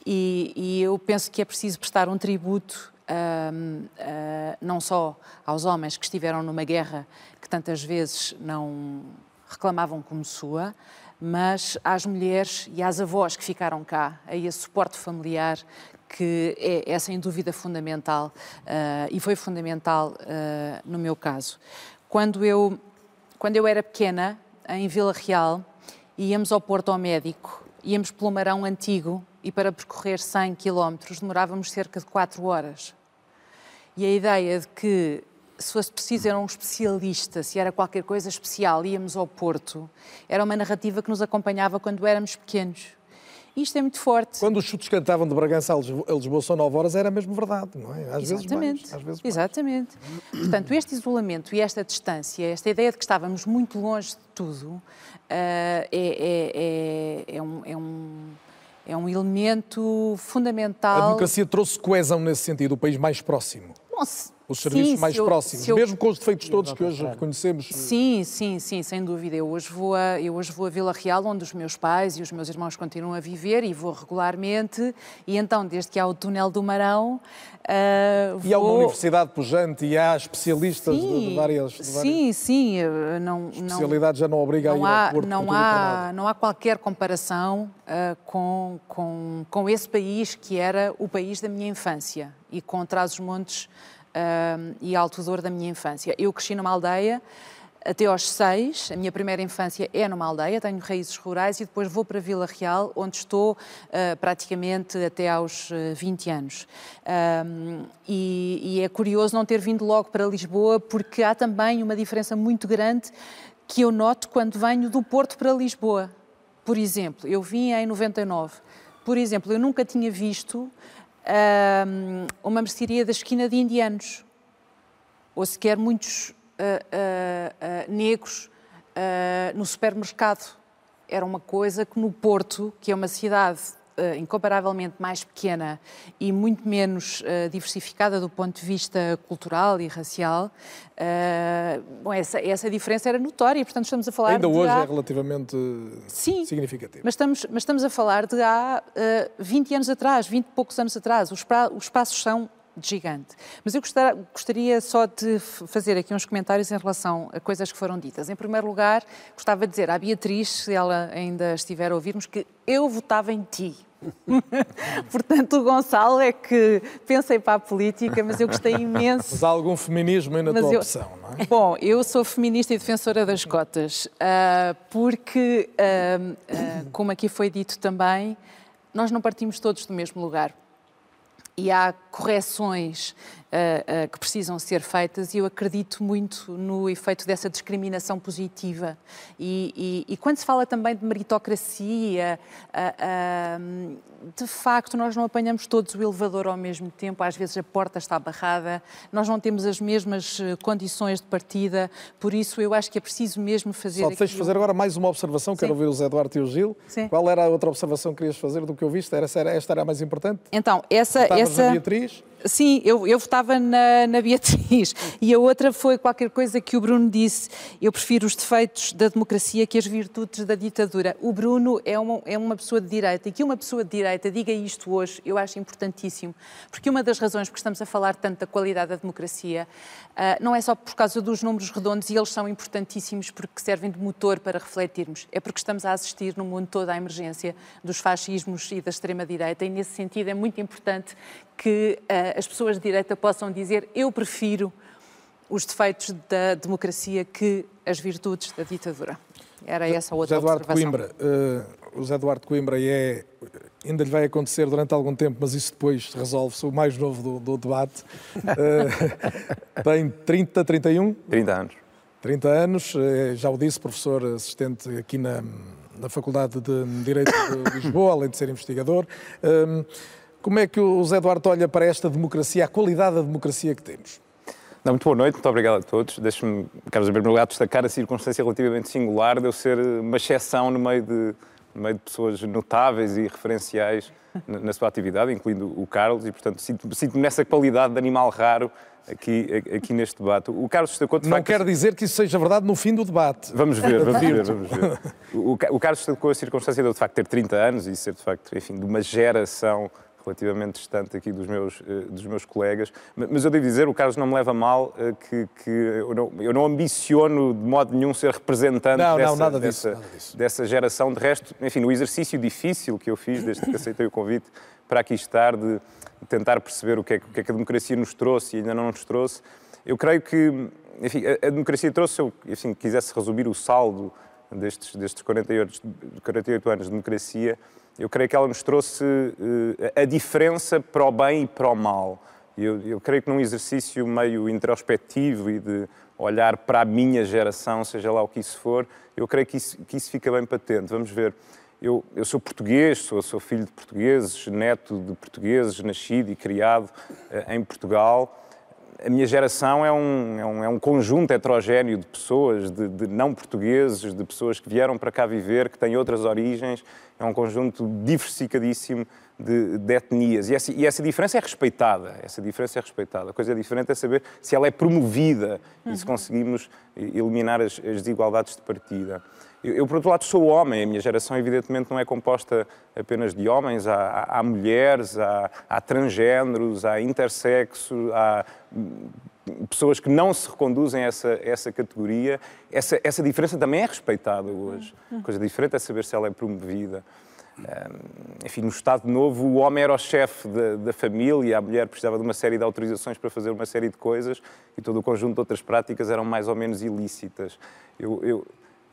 E, e eu penso que é preciso prestar um tributo uh, não só aos homens que estiveram numa guerra que tantas vezes não reclamavam como sua, mas às mulheres e às avós que ficaram cá, a esse suporte familiar que é, é sem dúvida fundamental uh, e foi fundamental uh, no meu caso. Quando eu, quando eu era pequena, em Vila Real, íamos ao Porto ao médico, íamos pelo Marão Antigo e para percorrer 100 quilómetros demorávamos cerca de 4 horas. E a ideia de que se fosse preciso, era um especialista, se era qualquer coisa especial, íamos ao Porto. Era uma narrativa que nos acompanhava quando éramos pequenos. Isto é muito forte. Quando os chutes cantavam de Bragança a Lisboa são 9 horas, era mesmo verdade, não é? Às Exatamente. vezes mais, às vezes mais. Exatamente. Portanto, este isolamento e esta distância, esta ideia de que estávamos muito longe de tudo, uh, é, é, é, um, é um é um elemento fundamental. A democracia trouxe coesão nesse sentido, o país mais próximo. Bom, os serviços sim, mais eu, próximos, eu... mesmo com os defeitos todos que hoje reconhecemos. Sim, sim, sim, sem dúvida. Eu hoje, vou a, eu hoje vou a Vila Real, onde os meus pais e os meus irmãos continuam a viver e vou regularmente. E então, desde que há o túnel do Marão. Uh, vou... E há uma universidade pujante e há especialistas sim, de, de, várias, de várias. Sim, sim. Não, especialidade já não obriga não a ir há, ao Porto, não há, não há qualquer comparação uh, com, com, com esse país que era o país da minha infância e com Trás-os-Montes e Alto Douro da minha infância. Eu cresci numa aldeia até aos seis, a minha primeira infância é numa aldeia, tenho raízes rurais e depois vou para Vila Real, onde estou uh, praticamente até aos uh, ah, 20 anos. Um, e, e, é curioso não ter vindo logo para Lisboa, porque há também uma diferença muito grande que eu noto quando venho do Porto para Lisboa. Por exemplo, eu vim em 99. Por exemplo, eu nunca tinha visto uma mercearia da esquina de indianos, ou sequer muitos uh, uh, negros no supermercado. Era uma coisa que no Porto, que é uma cidade uh, incomparavelmente mais pequena e muito menos uh, diversificada do ponto de vista cultural e racial, uh, bom, essa, essa diferença era notória, portanto estamos a falar Ainda hoje há... é relativamente Sim, significativa. Mas estamos, mas estamos a falar de há 20 anos atrás, 20 e poucos anos atrás. Os, pra, os passos são gigante. Mas eu gostaria só de fazer aqui uns comentários em relação a coisas que foram ditas. Em primeiro lugar, gostava de dizer à Beatriz, se ela ainda estiver a ouvir-nos, que eu votava em ti. Portanto, o Gonçalo é que pensei para a política, mas eu gostei imenso. Mas há algum feminismo aí na mas tua eu... opção, não é? Bom, eu sou feminista e defensora das cotas, uh, porque, uh, uh, como aqui foi dito também, nós não partimos todos do mesmo lugar e há correções uh, uh, que precisam ser feitas e eu acredito muito no efeito dessa discriminação positiva. E, e, e quando se fala também de meritocracia, uh, de facto nós não apanhamos todos o elevador ao mesmo tempo, às vezes a porta está barrada, nós não temos as mesmas condições de partida, por isso eu acho que é preciso mesmo fazer. Só tens de fazer agora mais uma observação, Sim. quero ouvir o Zé Duarte e o Gil. Sim. Qual era a outra observação que querias fazer do que eu viste? Era, esta era a mais importante? Então, essa. essa... Beatriz? Sim, eu, eu votava na, na Beatriz. E a outra foi qualquer coisa que o Bruno disse. Eu prefiro os defeitos da democracia que as virtudes da ditadura. O Bruno é uma, é uma pessoa de direita. E que uma pessoa de direita diga isto hoje, eu acho importantíssimo. Porque uma das razões por que estamos a falar tanto da qualidade da democracia uh, não é só por causa dos números redondos, e eles são importantíssimos porque servem de motor para refletirmos. É porque estamos a assistir no mundo todo à emergência dos fascismos e da extrema-direita. E nesse sentido é muito importante que uh, as pessoas de direita possam dizer eu prefiro os defeitos da democracia que as virtudes da ditadura. Era essa a outra José Eduardo Coimbra, uh, o José Eduardo Coimbra é, ainda lhe vai acontecer durante algum tempo, mas isso depois resolve-se, o mais novo do, do debate. Uh, tem 30, 31? 30 anos. 30 anos, já o disse, professor assistente aqui na, na Faculdade de Direito de Lisboa, além de ser investigador. Como é que o Zé Eduardo olha para esta democracia, a qualidade da democracia que temos? Não, muito boa noite, muito obrigado a todos. Deixe-me, Carlos, em primeiro lugar, destacar a circunstância relativamente singular de eu ser uma exceção no meio de, no meio de pessoas notáveis e referenciais na, na sua atividade, incluindo o Carlos, e, portanto, sinto-me sinto nessa qualidade de animal raro aqui, aqui neste debate. O Carlos destacou... De Não facto, quer dizer que isso seja verdade no fim do debate. Vamos ver, vamos ver, vamos ver. O, o Carlos destacou a circunstância de, de facto, ter 30 anos e ser, de facto, enfim, de uma geração relativamente distante aqui dos meus, eh, dos meus colegas. Mas eu devo dizer, o Carlos não me leva mal, eh, que, que eu, não, eu não ambiciono de modo nenhum ser representante não, dessa, não, nada dessa, disso. dessa geração. De resto, enfim, o exercício difícil que eu fiz desde que aceitei o convite para aqui estar, de tentar perceber o que é, o que, é que a democracia nos trouxe e ainda não nos trouxe, eu creio que, enfim, a, a democracia trouxe, se eu enfim, quisesse resumir o saldo destes, destes 48, 48 anos de democracia, eu creio que ela nos trouxe uh, a diferença para o bem e para o mal. Eu, eu creio que num exercício meio introspectivo e de olhar para a minha geração, seja lá o que isso for, eu creio que isso, que isso fica bem patente. Vamos ver. Eu, eu sou português, sou, sou, filho de portugueses, neto de portugueses, nascido e criado uh, em Portugal a minha geração é um, é um, é um conjunto heterogéneo de pessoas, de, de, não portugueses, de pessoas que vieram para cá viver, que têm outras origens, é um conjunto diversificadíssimo de, de etnias. E essa, e essa, diferença é respeitada, essa diferença é respeitada. A coisa diferente é saber se ela é promovida uhum. e se uhum. conseguimos eliminar as, as desigualdades de partida. Eu, por outro lado, sou homem, a minha geração, evidentemente, não é composta apenas de homens, há, há, mulheres, há, há transgêneros, há intersexo, há hum, pessoas que não se reconduzem a essa, essa categoria. Essa, essa diferença também é respeitada hoje. A coisa diferente é saber se ela é promovida. Um, enfim, no Estado Novo, o homem era o chefe da, da, família, a mulher precisava de uma série de autorizações para fazer uma série de coisas e todo o conjunto de outras práticas eram mais ou menos ilícitas. Eu, eu,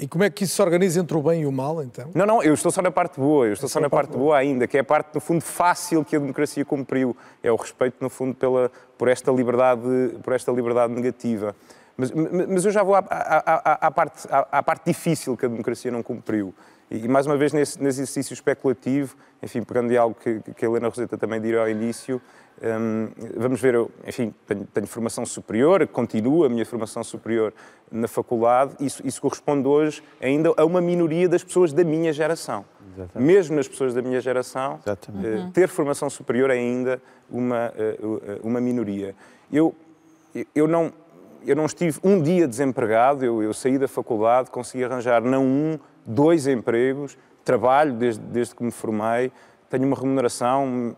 e como é que isso se organiza entre o bem e o mal, então? Não, não, eu estou só na parte boa, eu estou só na parte boa. boa ainda, que é a parte, no fundo, fácil que a democracia cumpriu. É o respeito, no fundo, pela, por, esta liberdade, por esta liberdade negativa. Mas, mas eu já vou à, à, à, à parte, à, parte difícil que a democracia não cumpriu. E, mais uma vez, nesse, nesse exercício especulativo, enfim, pegando em algo que, que a Helena Roseta também disse ao início, um, vamos ver, eu, enfim, tenho, tenho, formação superior, continuo a minha formação superior na faculdade, isso, isso corresponde hoje ainda a uma minoria das pessoas da minha geração. Exatamente. Mesmo nas pessoas da minha geração, uh, ter formação superior é ainda uma, uh, uma minoria. Eu, eu, não, eu não estive um dia desempregado, eu, eu saí da faculdade, consegui arranjar não um, dois empregos, trabalho desde, desde que me formei, tenho uma remuneração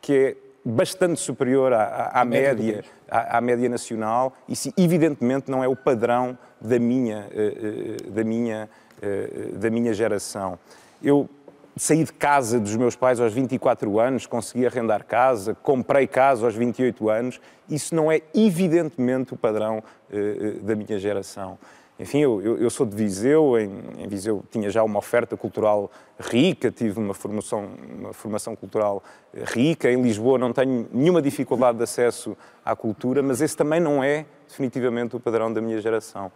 que é bastante superior à, à, à média, à, à, média nacional. Isso, evidentemente, não é o padrão da minha, eh, eh, da minha, eh, da minha geração. Eu saí de casa dos meus pais aos 24 anos, consegui arrendar casa, comprei casa aos 28 anos. Isso não é, evidentemente, o padrão da minha geração. Enfim, eu, eu, sou de Viseu, em, em, Viseu tinha já uma oferta cultural rica, tive uma formação, uma formação cultural rica, em Lisboa não tenho nenhuma dificuldade de acesso à cultura, mas esse também não é definitivamente o padrão da minha geração.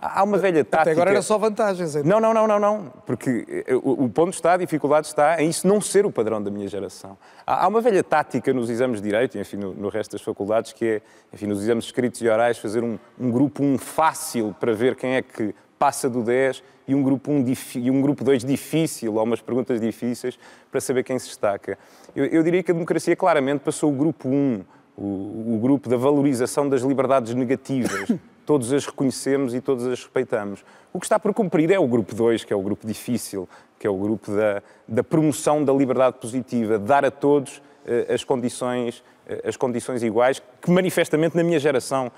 Há uma velha tática... Até agora era só vantagens. Então. Não, não, não, não, não, porque eh, o, ponto está, a dificuldade está em isso não ser o padrão da minha geração. Há, uma velha tática nos exames de Direito, e enfim, no, no, resto das faculdades, que é, enfim, nos exames escritos e orais, fazer um, um grupo 1 um fácil para ver quem é que passa do 10 e um grupo 1 um e um grupo 2 difícil, ou umas perguntas difíceis, para saber quem se destaca. Eu, eu diria que a democracia claramente passou o grupo 1, o, o grupo da valorização das liberdades negativas, todos as reconhecemos e todos as respeitamos. O que está por cumprir é o grupo 2, que é o grupo difícil, que é o grupo da, da promoção da liberdade positiva, dar a todos uh, as condições uh, as condições iguais, que manifestamente na minha geração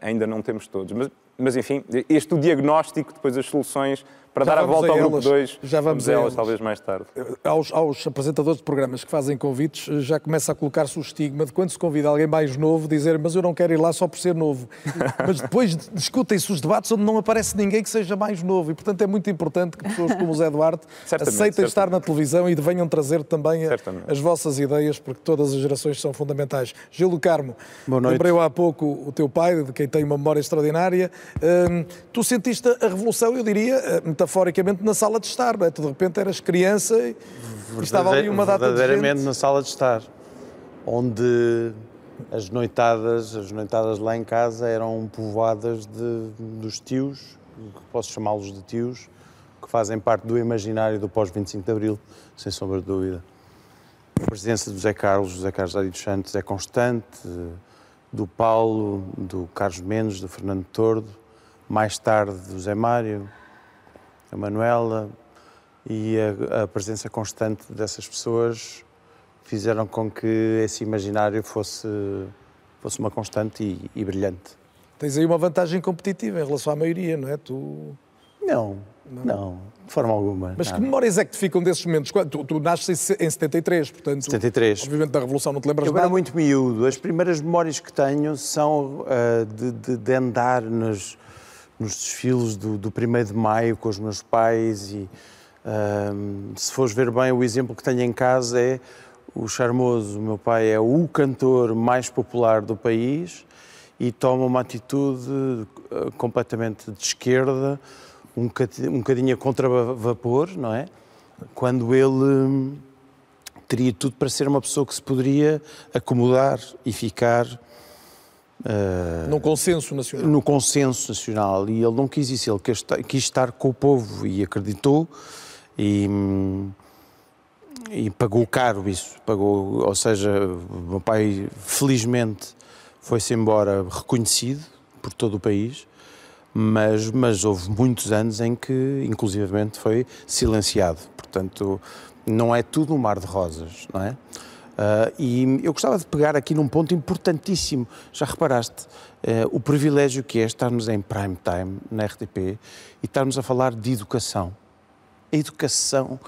ainda não temos todos. Mas, mas, enfim, este o diagnóstico, depois as soluções para já dar a volta a ao grupo 2, já vamos, vamos a elas, talvez mais tarde. Aos, aos, apresentadores de programas que fazem convites, já começa a colocar-se o estigma de quando se convida alguém mais novo, dizer mas eu não quero ir lá só por ser novo. mas depois discutem-se os debates onde não aparece ninguém que seja mais novo e, portanto, é muito importante que pessoas como o Zé Duarte aceitem certamente. estar na televisão e venham trazer também a, as vossas ideias, porque todas as gerações são fundamentais. Gil Carmo, lembrei há pouco o teu pai, de quem tem uma memória extraordinária. Hum, tu sentiste a revolução, eu diria, eh, metaforicamente, na sala de estar, não é? Tu de repente eras criança e, e estava ali uma data de. Verdadeiramente na sala de estar, onde as noitadas, as noitadas lá em casa eram povoadas de, dos tios, posso chamá-los de tios, que fazem parte do imaginário do pós-25 de Abril, sem sombra de dúvida. A presença do José Carlos, José Carlos Ari dos Santos é constante, do Paulo, do Carlos Mendes, do Fernando Tordo, mais tarde do Zé Mário, a Manuela e a, a, presença constante dessas pessoas fizeram com que esse imaginário fosse, fosse uma constante e, e brilhante. Tens aí uma vantagem competitiva em relação à maioria, não é? Tu... Não, não, não de forma alguma. Mas nada. que memórias é que te ficam desses momentos? Tu, tu nasces em 73, portanto. 73. Obviamente da Revolução não te lembras Eu nada. era muito miúdo. As primeiras memórias que tenho são uh, de, de, de andar nos nos desfiles do, do 1 de Maio com os meus pais e um, se fores ver bem o exemplo que tenho em casa é o Charmoso, o meu pai é o cantor mais popular do país e toma uma atitude uh, completamente de esquerda, um, um bocadinho a contra-vapor, não é? Quando ele hum, teria tudo para ser uma pessoa que se poderia acomodar e ficar Uh, no consenso nacional. No consenso nacional. E ele não quis isso, ele quis estar, quis estar com o povo e acreditou e, e pagou caro isso. Pagou, ou seja, o meu pai, felizmente, foi-se embora reconhecido por todo o país, mas, mas houve muitos anos em que, inclusivamente, foi silenciado. Portanto, não é tudo um mar de rosas, não é? Uh, e eu gostava de pegar aqui num ponto importantíssimo. Já reparaste uh, o privilégio que é estarmos em prime time na RTP e estarmos a falar de educação. A educação,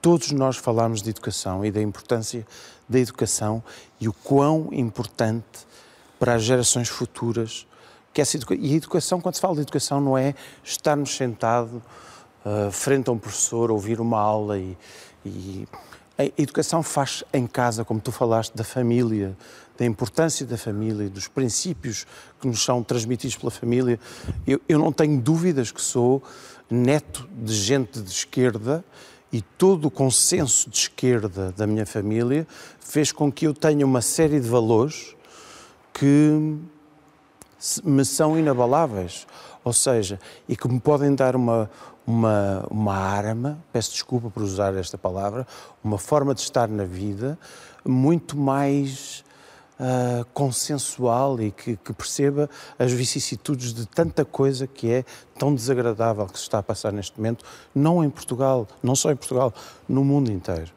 todos nós falamos de educação e da importância da educação e o quão importante para as gerações futuras que essa. E a educação, quando se fala de educação, não é estarmos sentados uh, frente a um professor, ouvir uma aula e, e A educação faz em casa, como tu falaste, da família, da importância da família, dos princípios que nos são transmitidos pela família. Eu, eu não tenho dúvidas que sou neto de gente de esquerda e todo o consenso de esquerda da minha família fez com que eu tenha uma série de valores que me são inabaláveis, ou seja, e que me podem dar uma, uma, uma arma, peço desculpa por usar esta palavra, uma forma de estar na vida muito mais uh, consensual e que, que, perceba as vicissitudes de tanta coisa que é tão desagradável que se está a passar neste momento, não em Portugal, não só em Portugal, no mundo inteiro.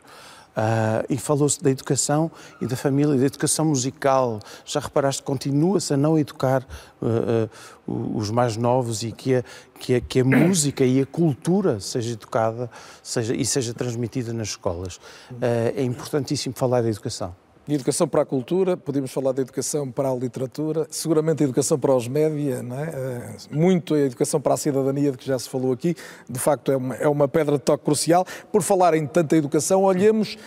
Uh, e falou-se da educação e da família, da educação musical. Já reparaste, continua-se a não educar uh, uh, os mais novos e que a, que, a, que a música e a cultura seja educada seja, e seja transmitida nas escolas. é importantíssimo falar da educação. E educação para a cultura, podemos falar de educação para a literatura, seguramente a educação para os média, não é? Eh, muito a educação para a cidadania, de que já se falou aqui, de facto é uma, é uma pedra de toque crucial. Por falar em tanta educação, olhemos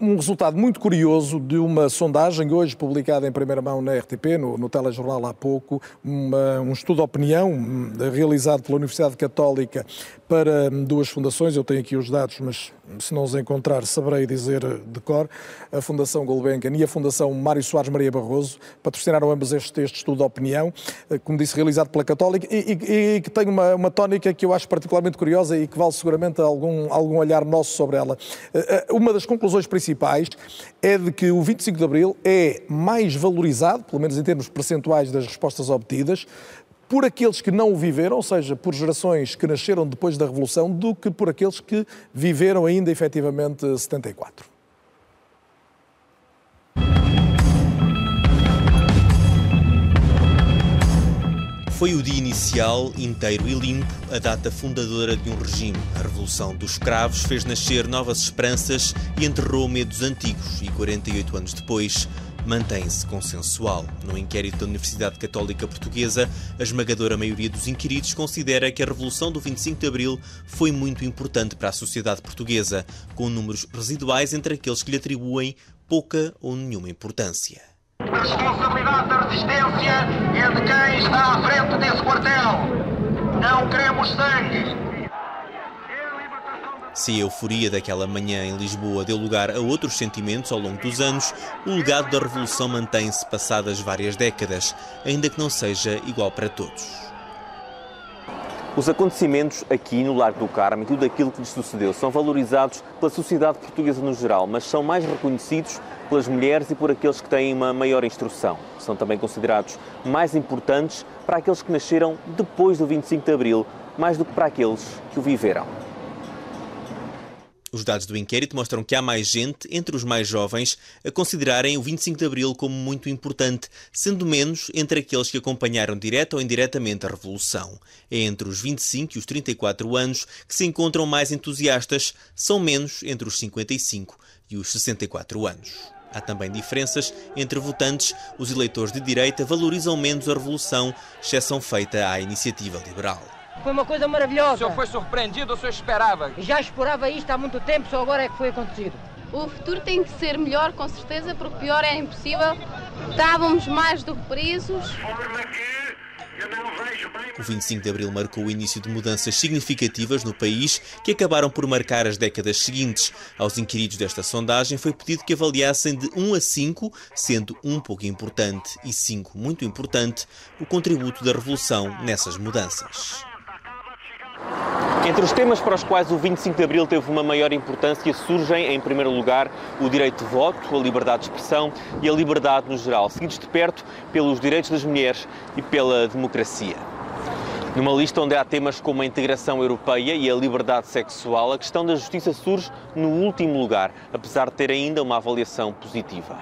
um resultado muito curioso de uma sondagem hoje publicada em primeira mão na RTP, no, no telejornal há pouco, uma, um estudo de opinião hum, realizado pela Universidade Católica para hum, duas fundações, eu tenho aqui os dados, mas se não os encontrar saberei dizer de cor, a Fundação Gulbenkian e a Fundação Mário Soares Maria Barroso, patrocinaram ambos este, este estudo de opinião, eh, como disse, realizado pela Católica, e, e, e que tem uma, uma tónica que eu acho particularmente curiosa e que vale seguramente algum, algum olhar nosso sobre ela. Eh, eh, uma das conclusões principais é de que o 25 de Abril é mais valorizado, pelo menos em termos percentuais das respostas obtidas, por aqueles que não o viveram, ou seja, por gerações que nasceram depois da Revolução, do que por aqueles que viveram ainda efetivamente 74. Foi o dia inicial, inteiro e limpo, a data fundadora de um regime. A Revolução dos Escravos fez nascer novas esperanças e enterrou medos antigos, e 48 anos depois, mantém-se consensual. No inquérito da Universidade Católica Portuguesa, a esmagadora maioria dos inquiridos considera que a Revolução do 25 de Abril foi muito importante para a sociedade portuguesa, com números residuais entre aqueles que lhe atribuem pouca ou nenhuma importância. A responsabilidade da resistência é de quem está à frente desse quartel. Não queremos sangue, se a euforia daquela manhã em Lisboa deu lugar a outros sentimentos ao longo dos anos, o legado da Revolução mantém-se passadas várias décadas, ainda que não seja igual para todos. Os acontecimentos aqui no Largo do Carmo e tudo aquilo que lhes sucedeu são valorizados pela sociedade portuguesa no geral, mas são mais reconhecidos pelas mulheres e por aqueles que têm uma maior instrução. São também considerados mais importantes para aqueles que nasceram depois do 25 de Abril, mais do que para aqueles que o viveram. Os dados do inquérito mostram que há mais gente, entre os mais jovens, a considerarem o 25 de Abril como muito importante, sendo menos entre aqueles que acompanharam direta ou indiretamente a Revolução. É entre os 25 e os 34 anos que se encontram mais entusiastas, são menos entre os 55 e os 64 anos. Há também diferenças entre votantes. Os eleitores de direita valorizam menos a Revolução, exceção feita à iniciativa liberal. Foi uma coisa maravilhosa. O senhor foi surpreendido ou o senhor esperava? Já esperava isto há muito tempo, só agora é que foi acontecido. O futuro tem que ser melhor, com certeza, porque pior é impossível. Estávamos mais do que presos. O 25 de Abril marcou o início de mudanças significativas no país que acabaram por marcar as décadas seguintes. Aos inquiridos desta sondagem foi pedido que avaliassem de 1 a 5, sendo 1 pouco importante e 5 muito importante, o contributo da Revolução nessas mudanças. Entre os temas para os quais o 25 de Abril teve uma maior importância surgem, em primeiro lugar, o direito de voto, a liberdade de expressão e a liberdade no geral, seguidos de perto pelos direitos das mulheres e pela democracia. Numa lista onde há temas como a integração europeia e a liberdade sexual, a questão da justiça surge no último lugar, apesar de ter ainda uma avaliação positiva.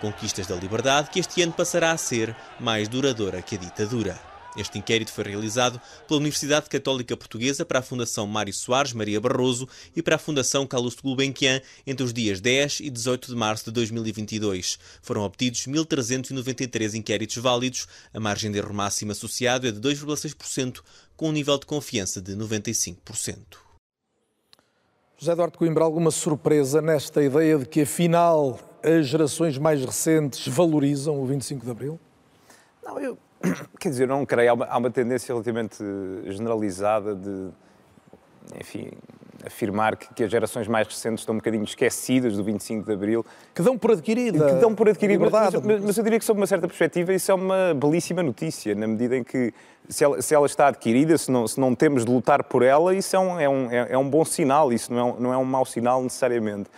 Conquistas da liberdade que este ano passará a ser mais duradoura que a ditadura. Este inquérito foi realizado pela Universidade Católica Portuguesa para a Fundação Mário Soares Maria Barroso e para a Fundação Calouste Gulbenkian entre os dias 10 e 18 de março de 2022. Foram obtidos 1.393 inquéritos válidos, a margem de erro máximo associado é de 2,6%, com um nível de confiança de 95%. José Eduardo Coimbra, alguma surpresa nesta ideia de que, afinal, as gerações mais recentes valorizam o 25 de Abril? Não, eu, quer dizer, não creio. Há uma, há uma tendência relativamente generalizada de, enfim, afirmar que, que, as gerações mais recentes estão um bocadinho esquecidas do 25 de Abril. Que dão por adquirida. Que dão por adquirida. Mas, mas, mas, eu diria que, sob uma certa perspectiva, isso é uma belíssima notícia, na medida em que, se ela, se ela está adquirida, se não, se não temos de lutar por ela, isso é um, é um, é, é um bom sinal, isso não é, não é um mau sinal necessariamente.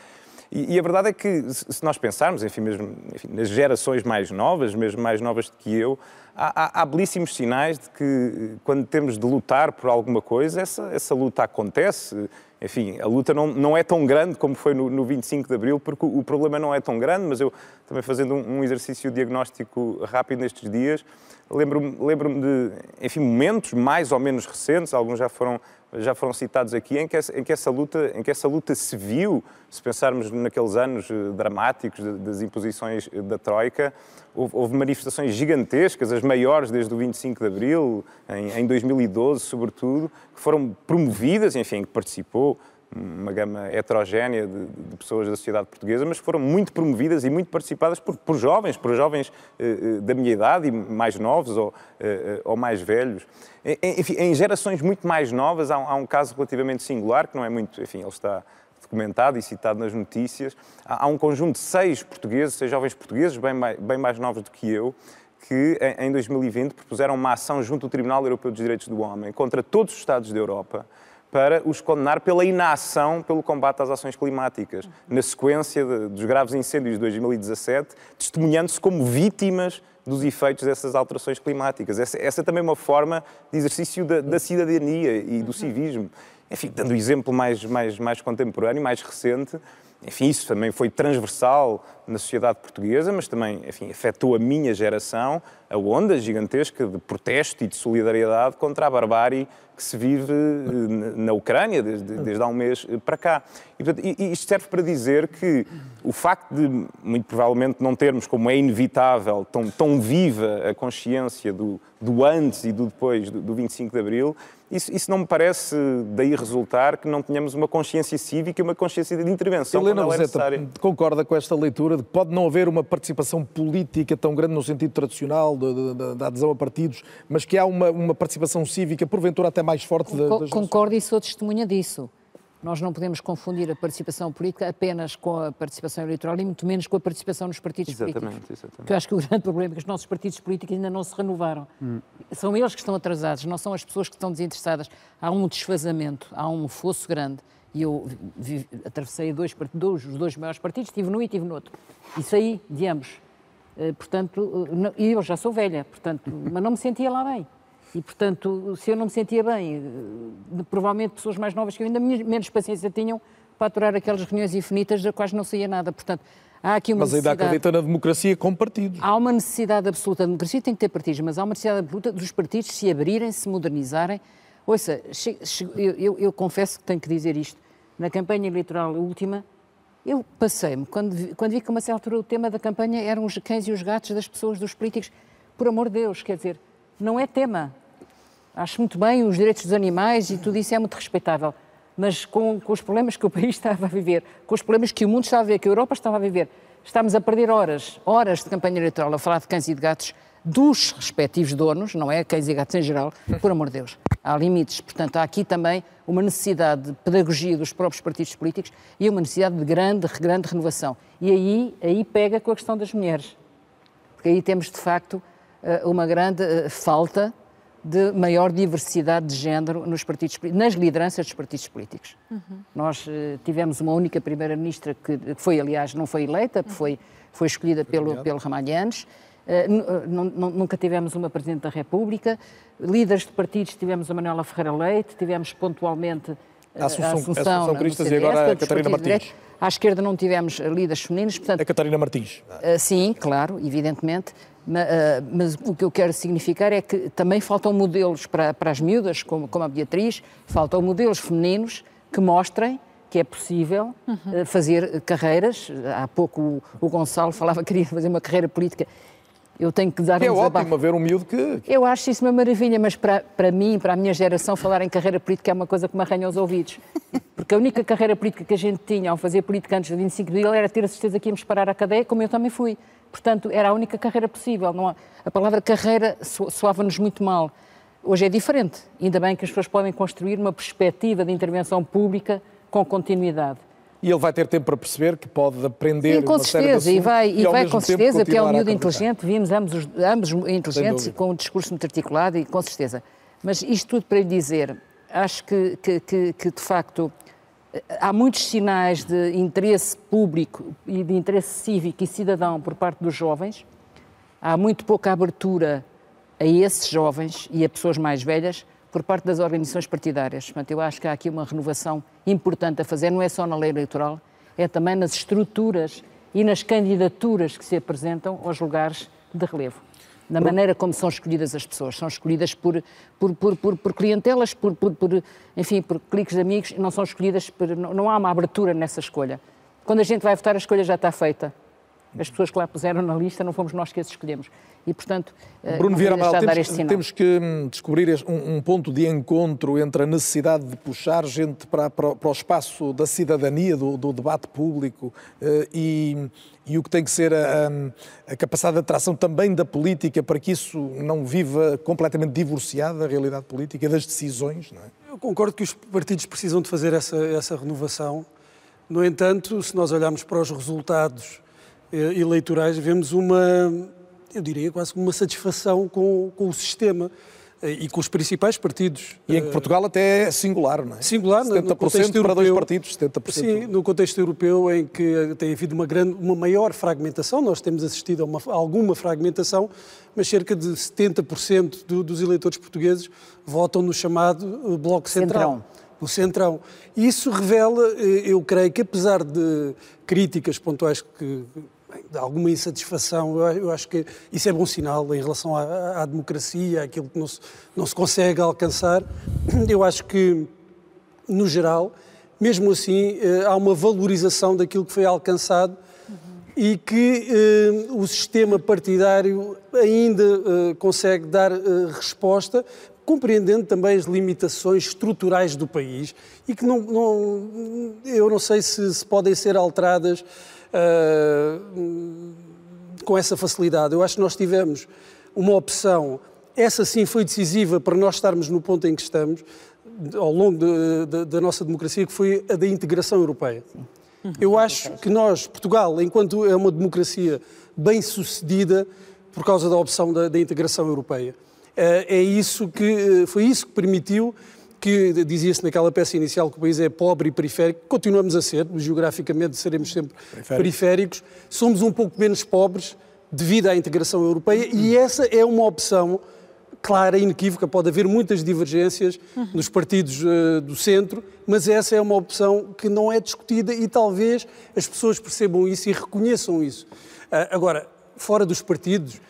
E, e, a verdade é que, se nós pensarmos, enfim, mesmo enfim, nas gerações mais novas, mesmo mais novas do que eu, há, há, há, belíssimos sinais de que, quando temos de lutar por alguma coisa, essa, essa luta acontece. Enfim, a luta não, não é tão grande como foi no, no 25 de Abril, porque o, o, problema não é tão grande, mas eu também fazendo um, um exercício diagnóstico rápido nestes dias, lembro-me lembro de, enfim, momentos mais ou menos recentes, alguns já foram já foram citados aqui, em que, em que, essa, luta, em que essa luta se viu, se pensarmos naqueles anos eh, dramáticos das imposições eh, da Troika, houve, houve manifestações gigantescas, as maiores desde o 25 de Abril, em, em 2012 sobretudo, que foram promovidas, enfim, que participou uma gama heterogénea de, de, pessoas da sociedade portuguesa, mas foram muito promovidas e muito participadas por, por jovens, por jovens eh, da minha idade e mais novos ou, eh, ou mais velhos. Enfim, em gerações muito mais novas há, há, um caso relativamente singular, que não é muito, enfim, ele está documentado e citado nas notícias. Há, há um conjunto de seis portugueses, seis jovens portugueses, bem mais, bem mais novos do que eu, que em 2020 propuseram uma ação junto ao Tribunal Europeu dos Direitos do Homem contra todos os Estados da Europa para os condenar pela inação pelo combate às ações climáticas, na sequência de, dos graves incêndios de 2017, testemunhando-se como vítimas dos efeitos dessas alterações climáticas. Essa, essa é também uma forma de exercício da, da cidadania e do civismo. Enfim, dando o exemplo mais, mais, mais contemporâneo, mais recente, enfim, isso também foi transversal na sociedade portuguesa, mas também, enfim, afetou a minha geração, a onda gigantesca de protesto e de solidariedade contra a barbárie que se vive eh, na Ucrânia desde, desde há um mês eh, para cá. E, portanto, isto serve para dizer que o facto de, muito provavelmente, não termos, como é inevitável, tão, tão viva a consciência do, do antes e do depois do, do 25 de Abril, isso, isso, não me parece daí resultar que não tenhamos uma consciência cívica e uma consciência de intervenção Helena quando é concorda com esta leitura de que pode não haver uma participação política tão grande no sentido tradicional da adesão a partidos, mas que há uma, uma participação cívica, porventura até mais forte da, das Concordo e sou testemunha disso. Nós não podemos confundir a participação política apenas com a participação eleitoral e muito menos com a participação nos partidos exatamente, políticos. Exatamente. Porque eu acho que o grande problema é que os nossos partidos políticos ainda não se renovaram. Hum. São eles que estão atrasados, não são as pessoas que estão desinteressadas. Há um desfazamento, há um fosso grande. E eu vi, atravessei dois, dois, os dois maiores partidos, estive num e estive no outro. E saí de ambos. Uh, portanto, uh, e eu já sou velha, portanto, mas não me sentia lá bem. E, portanto, se eu não me sentia bem, eh, provavelmente pessoas mais novas que eu ainda menos paciência tinham para aturar aquelas reuniões infinitas das quais não saía nada. Portanto, há aqui uma Mas ainda acredita na democracia com partidos. Há uma necessidade absoluta, a democracia tem que ter partidos, mas há uma necessidade absoluta dos partidos se abrirem, se modernizarem. Ouça, eu, eu, eu confesso que tenho que dizer isto. Na campanha eleitoral última, eu passei-me, quando, quando vi que uma certa altura o tema da campanha eram os cães e os gatos das pessoas, dos políticos, por amor de Deus, quer dizer, não é tema. Acho muito bem os direitos dos animais e tudo isso é muito respeitável. Mas com, com, os problemas que o país estava a viver, com os problemas que o mundo estava a viver, que a Europa estava a viver, estamos a perder horas, horas de campanha eleitoral a falar de cães e de gatos dos respectivos donos, não é cães e gatos em geral, por amor de Deus. Há limites. Portanto, há aqui também uma necessidade de pedagogia dos próprios partidos políticos e uma necessidade de grande, grande renovação. E aí, aí pega com a questão das mulheres. Porque aí temos, de facto, eh, uma grande eh, falta de maior diversidade de género nos partidos, nas lideranças dos partidos políticos. Uhum. Nós uh, tivemos uma única primeira-ministra que, foi, aliás, não foi eleita, uhum. foi, foi escolhida pelo, pelo Ramalhianes. Uh, nunca tivemos uma Presidente da República. Líderes de partidos tivemos a Manuela Ferreira Leite, tivemos pontualmente uh, a Assunção, a Assunção, Assunção Cristas e agora a Catarina Martins. À esquerda não tivemos líderes femininos, portanto... A Catarina Martins. sim, claro, evidentemente. Ah, mas o que eu quero significar é que também faltam modelos para, para as miúdas, como, como a Beatriz, faltam modelos femininos que mostrem que é possível uhum. fazer carreiras. Há pouco o, o Gonçalo falava que queria fazer uma carreira política. Eu tenho que dar que um é desabafo. ótimo haver um miúdo que... Eu acho isso uma maravilha, mas para, para mim, para a minha geração, falar em carreira política é uma coisa que me arranha os ouvidos. Porque a única carreira política que a gente tinha ao fazer política antes do 25 de abril era ter a certeza que íamos parar à cadeia, como eu também fui. Portanto, era a única carreira possível. Não. A palavra carreira so- soava-nos muito mal. Hoje é diferente. Ainda bem que as pessoas podem construir uma perspectiva de intervenção pública com continuidade. E ele vai ter tempo para perceber que pode aprender Sim, com certeza, e vai, e ao vai com certeza, porque é um miúdo inteligente, vimos ambos, os- ambos inteligentes, com um discurso muito articulado e com certeza. Mas isto tudo para lhe dizer, acho que, que, que, que, de facto eh, há muitos sinais de interesse público e de interesse cívico e cidadão por parte dos jovens, há muito pouca abertura a esses jovens e a pessoas mais velhas por parte das organizações partidárias. Portanto, eu acho que há aqui uma renovação importante a fazer, não é só na lei eleitoral, é também nas estruturas e nas candidaturas que se apresentam aos lugares de relevo. Na maneira como são escolhidas as pessoas. São escolhidas por, por, por, por, por clientelas, por, por, por, enfim, por cliques de amigos, não são escolhidas por. Não, não há uma abertura nessa escolha. Quando a gente vai votar, a escolha já está feita. As pessoas que lá puseram na lista não fomos nós que as escolhemos. E, portanto, eh, Bruno Vieira Amaral, temos, temos que hum, descobrir um, um ponto de encontro entre a necessidade de puxar gente para, para, para o espaço da cidadania, do, do debate público eh, e, e o que tem que ser a, a- capacidade de atração também da política para que isso não viva completamente divorciado da realidade política e das decisões. Não é? Eu concordo que os partidos precisam de fazer essa, essa renovação. No entanto, se nós olharmos para os resultados eleitorais, vemos uma, eu diria, quase uma satisfação com, com o sistema eh, e com os principais partidos. E em que Eh, Portugal até é singular, não é? Singular, no- no 70% contexto para dois europeu. partidos, 70%. Sim, no contexto europeu em que tem havido uma, grande, uma maior fragmentação, nós temos assistido a, uma- a alguma fragmentação, mas cerca de 70% do- dos eleitores portugueses votam no chamado eh, Bloco Central. Centrão. No Centrão. Isso revela, eh, eu creio que apesar de críticas pontuais que alguma insatisfação, eu acho que isso é bom sinal em relação à, à democracia, àquilo que não se, não se consegue alcançar. Eu acho que no geral, mesmo assim, eh, há uma valorização daquilo que foi alcançado e que eh, o sistema partidário ainda eh, consegue dar eh, resposta, compreendendo também as limitações estruturais do país e que não, não- eu não sei se, se podem ser alteradas eh, com essa facilidade. Eu acho que nós tivemos uma opção, essa sim foi decisiva para nós estarmos no ponto em que estamos, ao longo de- de- da nossa democracia, que foi a da integração europeia. Eu acho que nós, Portugal, enquanto é uma democracia bem sucedida por causa da opção da, da integração europeia, eh, é isso que, foi isso que permitiu que, dizia-se naquela peça inicial que o país é pobre e periférico, continuamos a ser, geograficamente seremos sempre periféricos, somos um pouco menos pobres devido à integração europeia e essa é uma opção clara e inequívoca. Pode haver muitas divergências nos partidos eh, do centro, mas essa é uma opção que não é discutida e talvez as pessoas percebam isso e reconheçam isso. Ah, agora, fora dos partidos,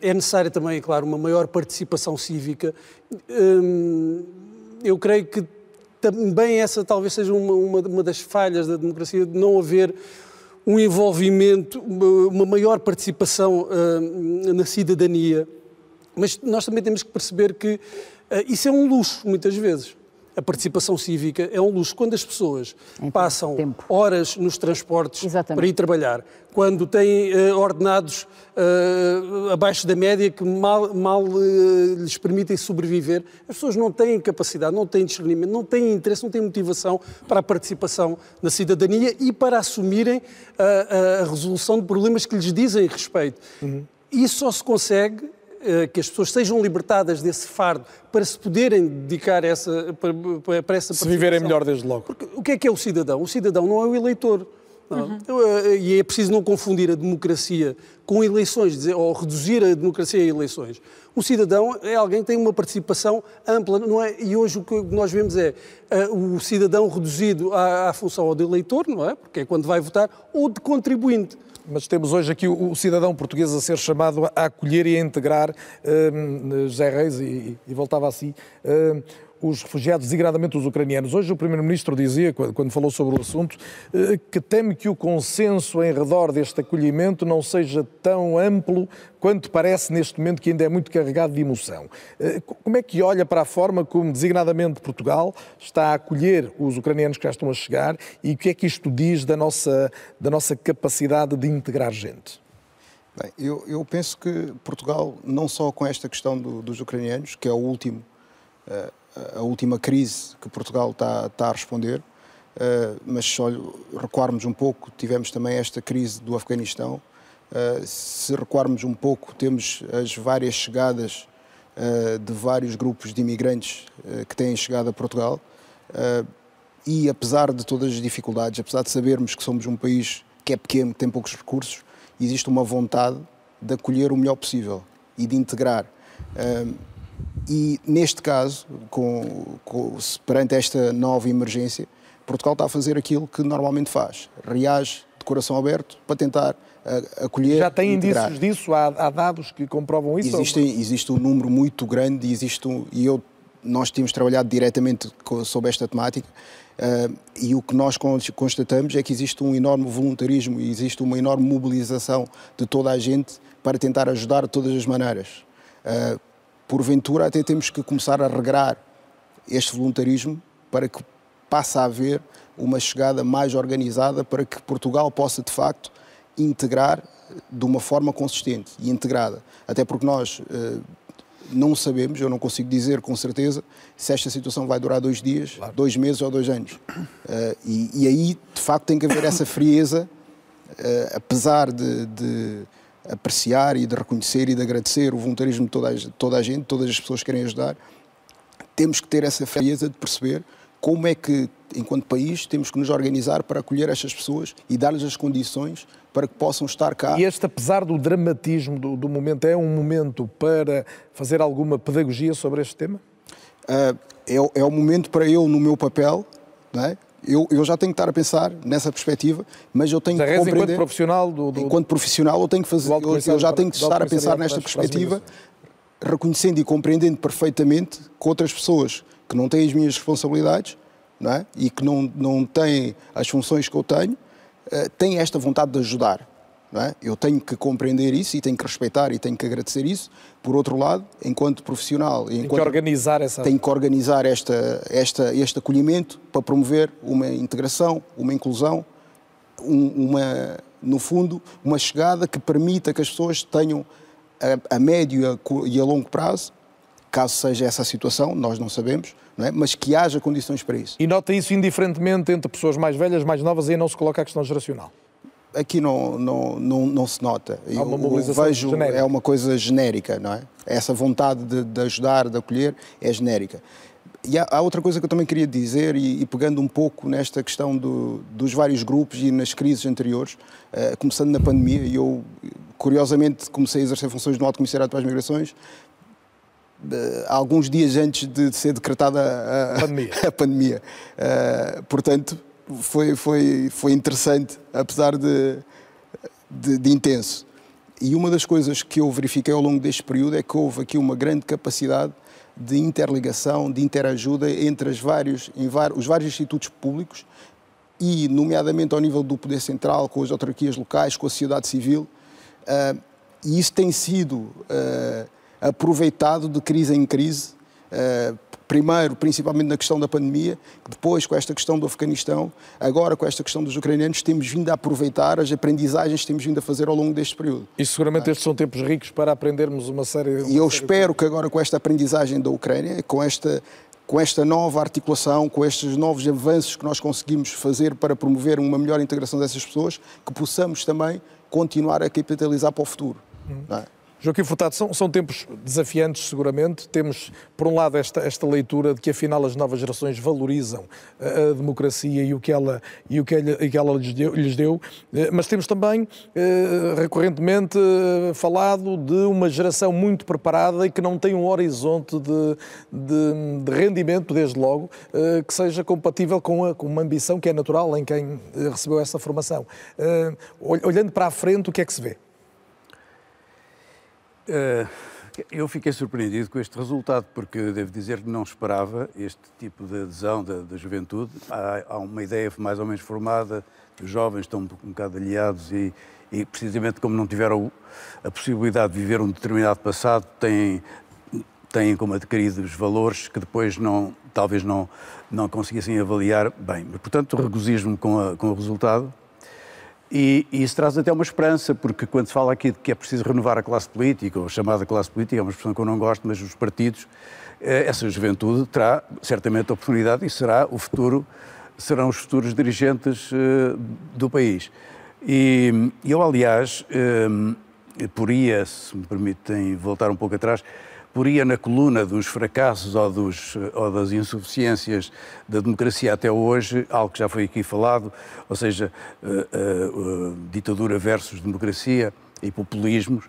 é necessária também, claro, uma maior participação cívica. Eu creio que também essa talvez seja uma, uma, das falhas da democracia, de não haver um envolvimento, uma, maior participação na cidadania. Mas nós também temos que perceber que eh, isso é um luxo, muitas vezes. A participação cívica é um luxo. Quando as pessoas passam horas nos transportes para ir trabalhar, quando têm eh, ordenados eh, abaixo da média que mal, mal eh, lhes permitem sobreviver, as pessoas não têm capacidade, não têm discernimento, não têm interesse, não têm motivação para a participação na cidadania e para assumirem a, a- resolução de problemas que lhes dizem respeito. Isso só se consegue que as pessoas sejam libertadas desse fardo para se poderem dedicar a essa, para, para essa Se viverem melhor desde logo. Porque o que é que é o cidadão? O cidadão não é o eleitor. não. Eh, E é preciso não confundir a democracia com eleições, dizer, ou reduzir a democracia a eleições. Um cidadão é alguém que tem uma participação ampla, não é? E hoje o que nós vemos é eh, o cidadão reduzido à, à função ou de eleitor, não é? Porque é quando vai votar, ou de contribuinte. Mas temos hoje aqui o, o cidadão português a ser chamado a acolher e a integrar hum, José Reis, e, e voltava assim. hum, os refugiados, designadamente os ucranianos. Hoje o Primeiro-Ministro dizia, quando falou sobre o assunto, eh, que teme que o consenso em redor deste acolhimento não seja tão amplo quanto parece neste momento, que ainda é muito carregado de emoção. Eh, como é que olha para a forma como, designadamente, Portugal está a acolher os ucranianos que já estão a chegar e o que é que isto diz da nossa, da nossa capacidade de integrar gente? Bem, eu, eu, penso que Portugal, não só com esta questão do, dos ucranianos, que é o último, uh, a última crise que Portugal está, está a responder, uh, mas se recuarmos um pouco, tivemos também esta crise do Afeganistão. Uh, se recuarmos um pouco, temos as várias chegadas de vários grupos de imigrantes que têm chegado a Portugal. e apesar de todas as dificuldades, apesar de sabermos que somos um país que é pequeno, que tem poucos recursos, existe uma vontade de acolher o melhor possível e de integrar. E neste caso, com, com, perante esta nova emergência, Portugal está a fazer aquilo que normalmente faz: reage de coração aberto para tentar acolher. Já tem indícios disso? Há, há, dados que comprovam isso? Existem, existe um número muito grande e, existe um, e eu, nós temos trabalhado diretamente sobre esta temática Uh, e o que nós constatamos é que existe um enorme voluntarismo e existe uma enorme mobilização de toda a gente para tentar ajudar de todas as maneiras. Uh, porventura, até temos que começar a regrar este voluntarismo para que passe a haver uma chegada mais organizada para que Portugal possa, de facto, integrar de uma forma consistente e integrada. Até porque nós. Uh, não sabemos, eu não consigo dizer com certeza se esta situação vai durar dois dias, claro. dois meses ou dois anos. Uh, e, e, aí, de facto, tem que haver essa frieza, uh, apesar de, de, apreciar e de reconhecer e de agradecer o voluntarismo de toda a, toda a gente, todas as pessoas que querem ajudar, temos que ter essa frieza de perceber como é que, enquanto país, temos que nos organizar para acolher estas pessoas e dar-lhes as condições para que possam estar cá. E este, apesar do dramatismo do, do momento, é um momento para fazer alguma pedagogia sobre este tema? Uh, é, é o momento para eu, no meu papel, não é? Eu, eu, já tenho que estar a pensar nessa perspectiva, mas eu tenho que compreender... enquanto profissional do, do... Enquanto profissional eu tenho que fazer... Eu, eu, já tenho que estar a pensar nesta perspectiva, reconhecendo e compreendendo perfeitamente que outras pessoas que não têm as minhas responsabilidades não é? e que não, não têm as funções que eu tenho, uh, têm esta vontade de ajudar. É? Eu tenho que compreender isso e tenho que respeitar e tenho que agradecer isso. Por outro lado, enquanto profissional, tem enquanto, que organizar essa, tenho que organizar esta, esta, este acolhimento para promover uma integração, uma inclusão, um, uma, no fundo, uma chegada que permita que as pessoas tenham a, a médio e a longo prazo, caso seja essa a situação, nós não sabemos, não é? mas que haja condições para isso. E nota isso indiferentemente entre pessoas mais velhas, mais novas, e aí não se coloca a questão geracional? Aqui não, não, não, não se nota. Há uma mobilização vejo genérica. é uma coisa genérica, não é? Essa vontade de, de ajudar, de acolher, é genérica. E há, há, outra coisa que eu também queria dizer, e, e pegando um pouco nesta questão do, dos vários grupos e nas crises anteriores, uh, começando na pandemia, e eu, curiosamente, comecei a exercer funções no Alto Comissariado para as Migrações, uh, alguns dias antes de ser decretada a, a pandemia. A pandemia. Uh, portanto, foi, foi, foi interessante, apesar de, de, de, intenso. E uma das coisas que eu verifiquei ao longo deste período é que houve aqui uma grande capacidade de interligação, de interajuda entre as vários, os vários institutos públicos e, nomeadamente, ao nível do Poder Central, com as autarquias locais, com a sociedade civil. Uh, e isso tem sido uh, aproveitado de crise em crise uh, primeiro, principalmente na questão da pandemia, depois com esta questão do Afeganistão, agora com esta questão dos ucranianos, temos vindo a aproveitar as aprendizagens que temos vindo a fazer ao longo deste período. E seguramente estes são tempos ricos para aprendermos uma série... Uma e eu espero de... que agora com esta aprendizagem da Ucrânia, com esta com esta nova articulação, com estes novos avanços que nós conseguimos fazer para promover uma melhor integração dessas pessoas, que possamos também continuar a capitalizar para o futuro. Hum. Joaquim Furtado, são, são tempos desafiantes, seguramente. Temos, por um lado, esta, esta leitura de que, afinal, as novas gerações valorizam a, a democracia e o que ela, e o que ela, que ela lhes, deu, lhes deu, eh, mas temos também, eh, recorrentemente, eh, falado de uma geração muito preparada e que não tem um horizonte de, de, de rendimento, desde logo, que seja compatível com, a, com uma ambição que é natural em quem recebeu essa formação. Olhando para a frente, o que é que se vê? Uh, Eu fiquei surpreendido com este resultado, porque devo dizer que não esperava este tipo de adesão da, da juventude. Há, há, uma ideia mais ou menos formada, os jovens estão um, bocado aliados e, e, precisamente como não tiveram a possibilidade de viver um determinado passado, têm, têm como adquiridos valores que depois não, talvez não, não conseguissem avaliar bem. Portanto, regozijo-me com, com o resultado e, e, isso traz até uma esperança, porque quando se fala aqui de que é preciso renovar a classe política, ou chamada classe política, é uma expressão que eu não gosto, mas os partidos, eh, essa juventude terá certamente a oportunidade e será o futuro, serão os futuros dirigentes eh, do país. E eu, aliás, eh, poria, se me permitem voltar um pouco atrás, poria na coluna dos fracassos ou, dos, ou das insuficiências da democracia até hoje, algo que já foi aqui falado, ou seja, uh, uh, ditadura versus democracia e populismos,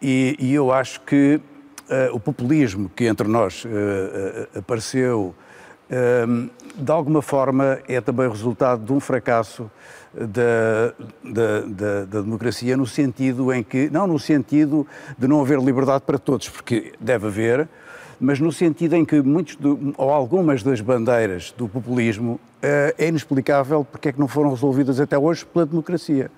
e, e eu acho que o populismo que entre nós apareceu, de alguma forma, é também resultado de um fracasso da, da, da, da, democracia no sentido em que, não no sentido de não haver liberdade para todos, porque deve haver, mas no sentido em que muitos do, ou algumas das bandeiras do populismo uh, é inexplicável porque é que não foram resolvidas até hoje pela democracia.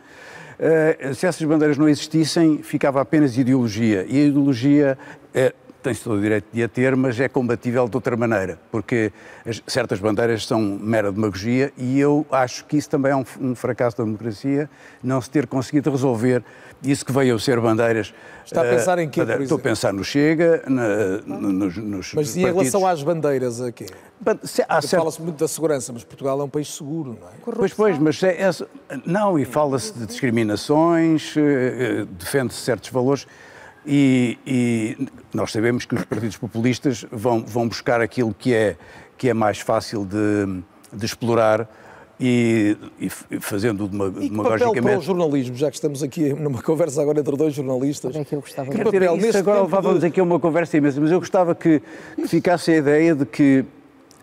Uh, se essas bandeiras não existissem, ficava apenas ideologia. E a ideologia uh, tem-se todo o direito de a ter, mas é combatível de outra maneira, porque as, certas bandeiras são mera demagogia e eu acho que isso também é um, um, fracasso da democracia, não se ter conseguido resolver isso que veio a ser bandeiras. Está a pensar em quê, uh, Estou a pensar no Chega, na, nos, nos Mas e em relação às bandeiras, a quê? Certo... Fala-se muito da segurança, mas Portugal é um país seguro, não é? Corrupção. Pois, pois, mas é, é, não, e fala-se de discriminações, uh, defende-se certos valores. E, e, nós sabemos que os partidos populistas vão, vão buscar aquilo que é, que é mais fácil de, de explorar e, e fazendo demagogicamente... E que papel para o jornalismo, já que estamos aqui numa conversa agora entre dois jornalistas? É que eu gostava que papel, isso agora levávamos de... aqui a uma conversa imensa, mas eu gostava que, que ficasse a ideia de que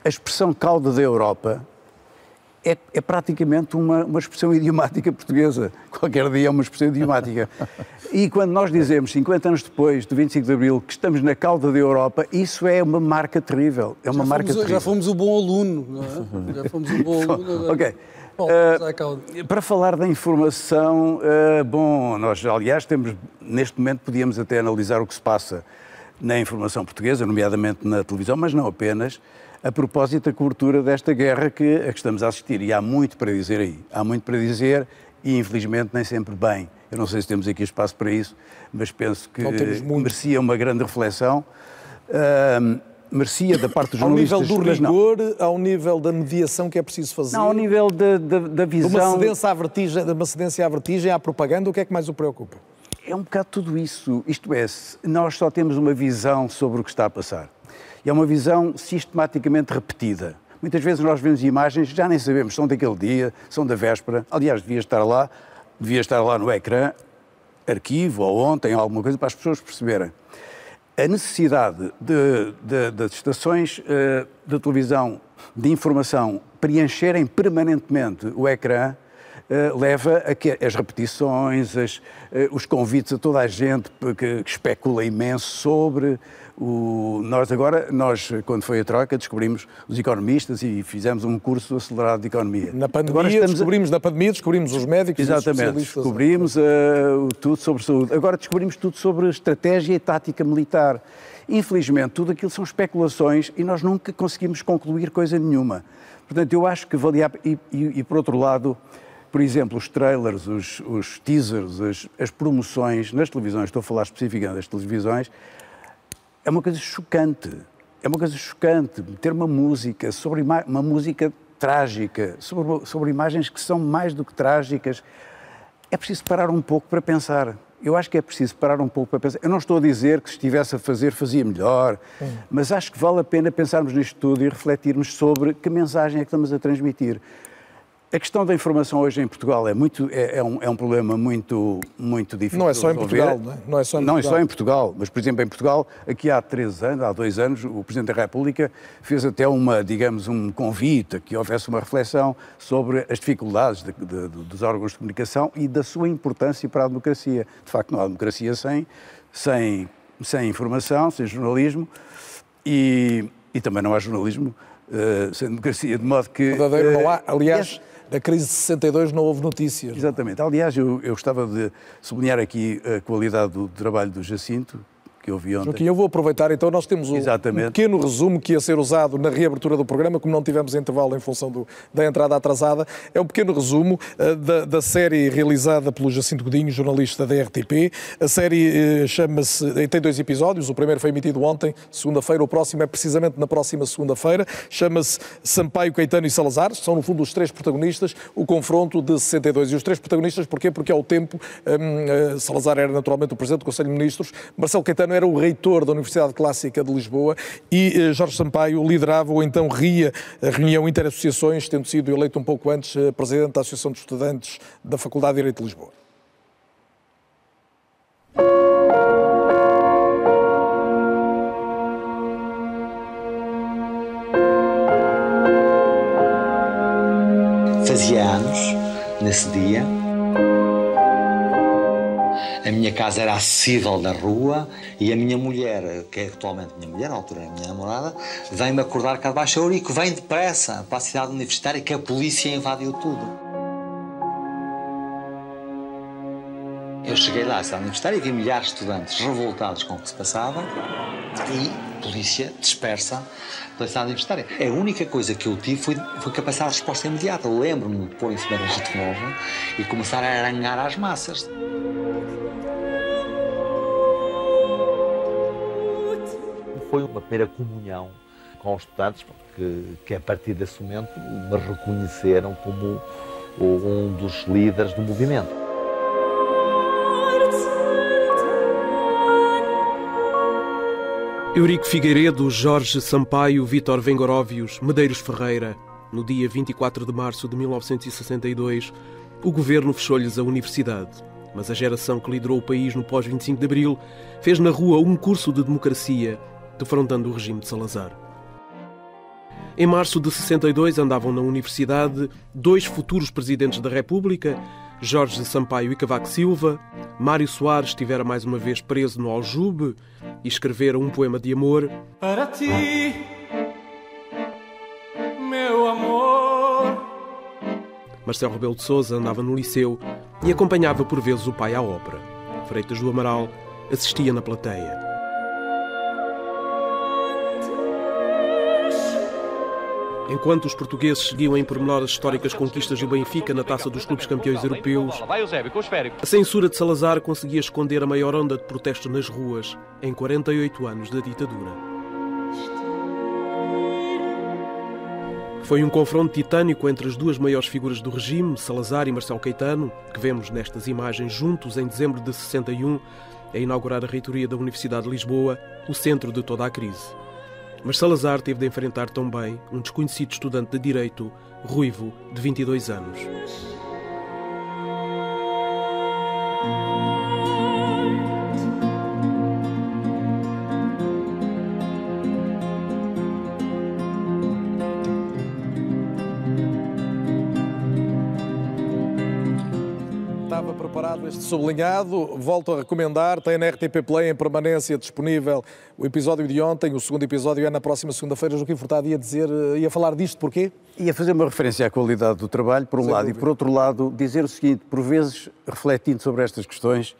a expressão cauda da Europa é, é, praticamente uma, uma expressão idiomática portuguesa. Qualquer dia é uma expressão idiomática. E quando nós dizemos, 50 anos depois do 25 de Abril, que estamos na cauda da Europa, isso é uma marca terrível. É uma já marca fomos, terrível. Já fomos o bom aluno, não é? Já fomos o bom aluno. Ok. Bom, uh, para falar da informação, uh, bom, nós aliás temos, neste momento podíamos até analisar o que se passa na informação portuguesa, nomeadamente na televisão, mas não apenas, a propósito da cobertura desta guerra que, a que estamos a assistir. E há muito para dizer aí. Há muito para dizer e, infelizmente, nem sempre bem. Eu não sei se temos aqui espaço para isso, mas penso que merecia uma grande reflexão. Uh, merecia da parte dos jornalistas. Ao nível do rigor, ao nível da mediação que é preciso fazer. Não, ao nível da, da, da visão. De uma cedência à vertigem, de uma cedência à vertigem, à propaganda, o que é que mais o preocupa? É um bocado tudo isso. Isto é, nós só temos uma visão sobre o que está a passar. E é uma visão sistematicamente repetida. Muitas vezes nós vemos imagens, já nem sabemos, são daquele dia, são da véspera. Aliás, devia estar lá, devia estar lá no ecrã, arquivo ou ontem, alguma coisa, para as pessoas perceberem. A necessidade de, de, das estações uh, de televisão de informação preencherem permanentemente o ecrã uh, leva a que as repetições, as, uh, os convites a toda a gente que, que especula imenso sobre o, nós agora, nós, quando foi a troca, descobrimos os economistas e fizemos um curso acelerado de economia. Na pandemia, descobrimos, na pandemia descobrimos os médicos Exatamente, os descobrimos uh, tudo sobre saúde. Agora descobrimos tudo sobre estratégia e tática militar. Infelizmente, tudo aquilo são especulações e nós nunca conseguimos concluir coisa nenhuma. Portanto, eu acho que valia... E, e, e por outro lado, por exemplo, os trailers, os, os teasers, as, as, promoções nas televisões, estou a falar especificamente das televisões, é uma coisa chocante. É uma coisa chocante ter uma música sobre uma música trágica, sobre, sobre imagens que são mais do que trágicas. É preciso parar um pouco para pensar. Eu acho que é preciso parar um pouco para pensar. Eu não estou a dizer que se estivesse a fazer fazia melhor, Sim. mas acho que vale a pena pensarmos nisto tudo e refletirmos sobre que mensagem é que estamos a transmitir. A questão da informação hoje em Portugal é, muito, é, é, um, é um problema muito, muito difícil. Não é só em Portugal, não é? Não é só em, não Portugal. É só em Portugal, mas, por exemplo, em Portugal, aqui há três anos, há dois anos, o Presidente da República fez até uma, digamos, um convite a que houvesse uma reflexão sobre as dificuldades de, de, dos órgãos de comunicação e da sua importância para a democracia. De facto, não há democracia sem, sem sem informação, sem jornalismo e, e também não há jornalismo uh, sem democracia, de modo que... Verdadeiro não há, aliás... Da crise de 62 não houve notícias. Exatamente. Aliás, eu, eu gostava de sublinhar aqui a qualidade do trabalho do Jacinto, que eu vi ontem. Joaquim, eu vou aproveitar, então nós temos um, um, pequeno resumo que ia ser usado na reabertura do programa, como não tivemos intervalo em função do, da entrada atrasada, é um pequeno resumo uh, da, da, série realizada pelo Jacinto Godinho, jornalista da RTP. A série uh, chama-se, tem dois episódios, o primeiro foi emitido ontem, segunda-feira, o próximo é precisamente na próxima segunda-feira, chama-se Sampaio, Caetano e Salazar, são no fundo os três protagonistas, o confronto de 62. E os três protagonistas, porquê? Porque ao tempo, um, uh, Salazar era naturalmente o Presidente do Conselho de Ministros, Marcelo Caetano era o reitor da Universidade Clássica de Lisboa e eh, Jorge Sampaio liderava o então RIA, a reunião Interassociações, tendo sido eleito um pouco antes eh, presidente da Associação de Estudantes da Faculdade de Direito de Lisboa. Fazia anos, nesse dia, a minha casa era acessível na rua e a minha mulher, que é atualmente minha mulher, na altura é minha namorada, vem-me acordar cá de baixo, Eurico, vem depressa para a cidade universitária que a polícia invadiu tudo. Eu cheguei lá à cidade universitária e vi milhares de estudantes revoltados com o que se passava e a polícia dispersa pela cidade universitária. A única coisa que eu tive foi, foi capacidade de resposta imediata. Lembro-me de pôr em cima da automóvel e começar a aranhar as massas. Foi uma primeira comunhão com os estudantes, que, que a partir desse momento me reconheceram como um dos líderes do movimento. Eurico Figueiredo, Jorge Sampaio, Vítor Vengoróvios, Medeiros Ferreira. No dia 24 de março de 1962, o governo fechou-lhes a universidade. Mas a geração que liderou o país no pós-25 de abril fez na rua um curso de democracia defrontando o regime de Salazar. Em março de 62 andavam na universidade dois futuros presidentes da República, Jorge Sampaio e Cavaco Silva. Mário Soares estivera mais uma vez preso no Aljube e escrevera um poema de amor. Para ti, meu amor. Marcelo Rebelo de Sousa andava no liceu e acompanhava por vezes o pai à ópera. Freitas do Amaral assistia na plateia. Enquanto os portugueses seguiam em pormenor as históricas conquistas do Benfica na taça dos clubes campeões europeus, a censura de Salazar conseguia esconder a maior onda de protestos nas ruas em 48 anos da ditadura. Foi um confronto titânico entre as duas maiores figuras do regime, Salazar e Marcelo Caetano, que vemos nestas imagens juntos em dezembro de 61, a inaugurar a reitoria da Universidade de Lisboa, o centro de toda a crise. Mas Salazar teve de enfrentar também um desconhecido estudante de direito, ruivo, de 22 anos. Este sublinhado. Volto a recomendar, tem na RTP Play em permanência disponível o episódio de ontem, o segundo episódio é na próxima segunda-feira. Joaquim Furtado ia dizer, ia falar disto porquê? Ia fazer uma referência à qualidade do trabalho, por um Sem lado, dúvida. e por outro lado, dizer o seguinte, por vezes, refletindo sobre estas questões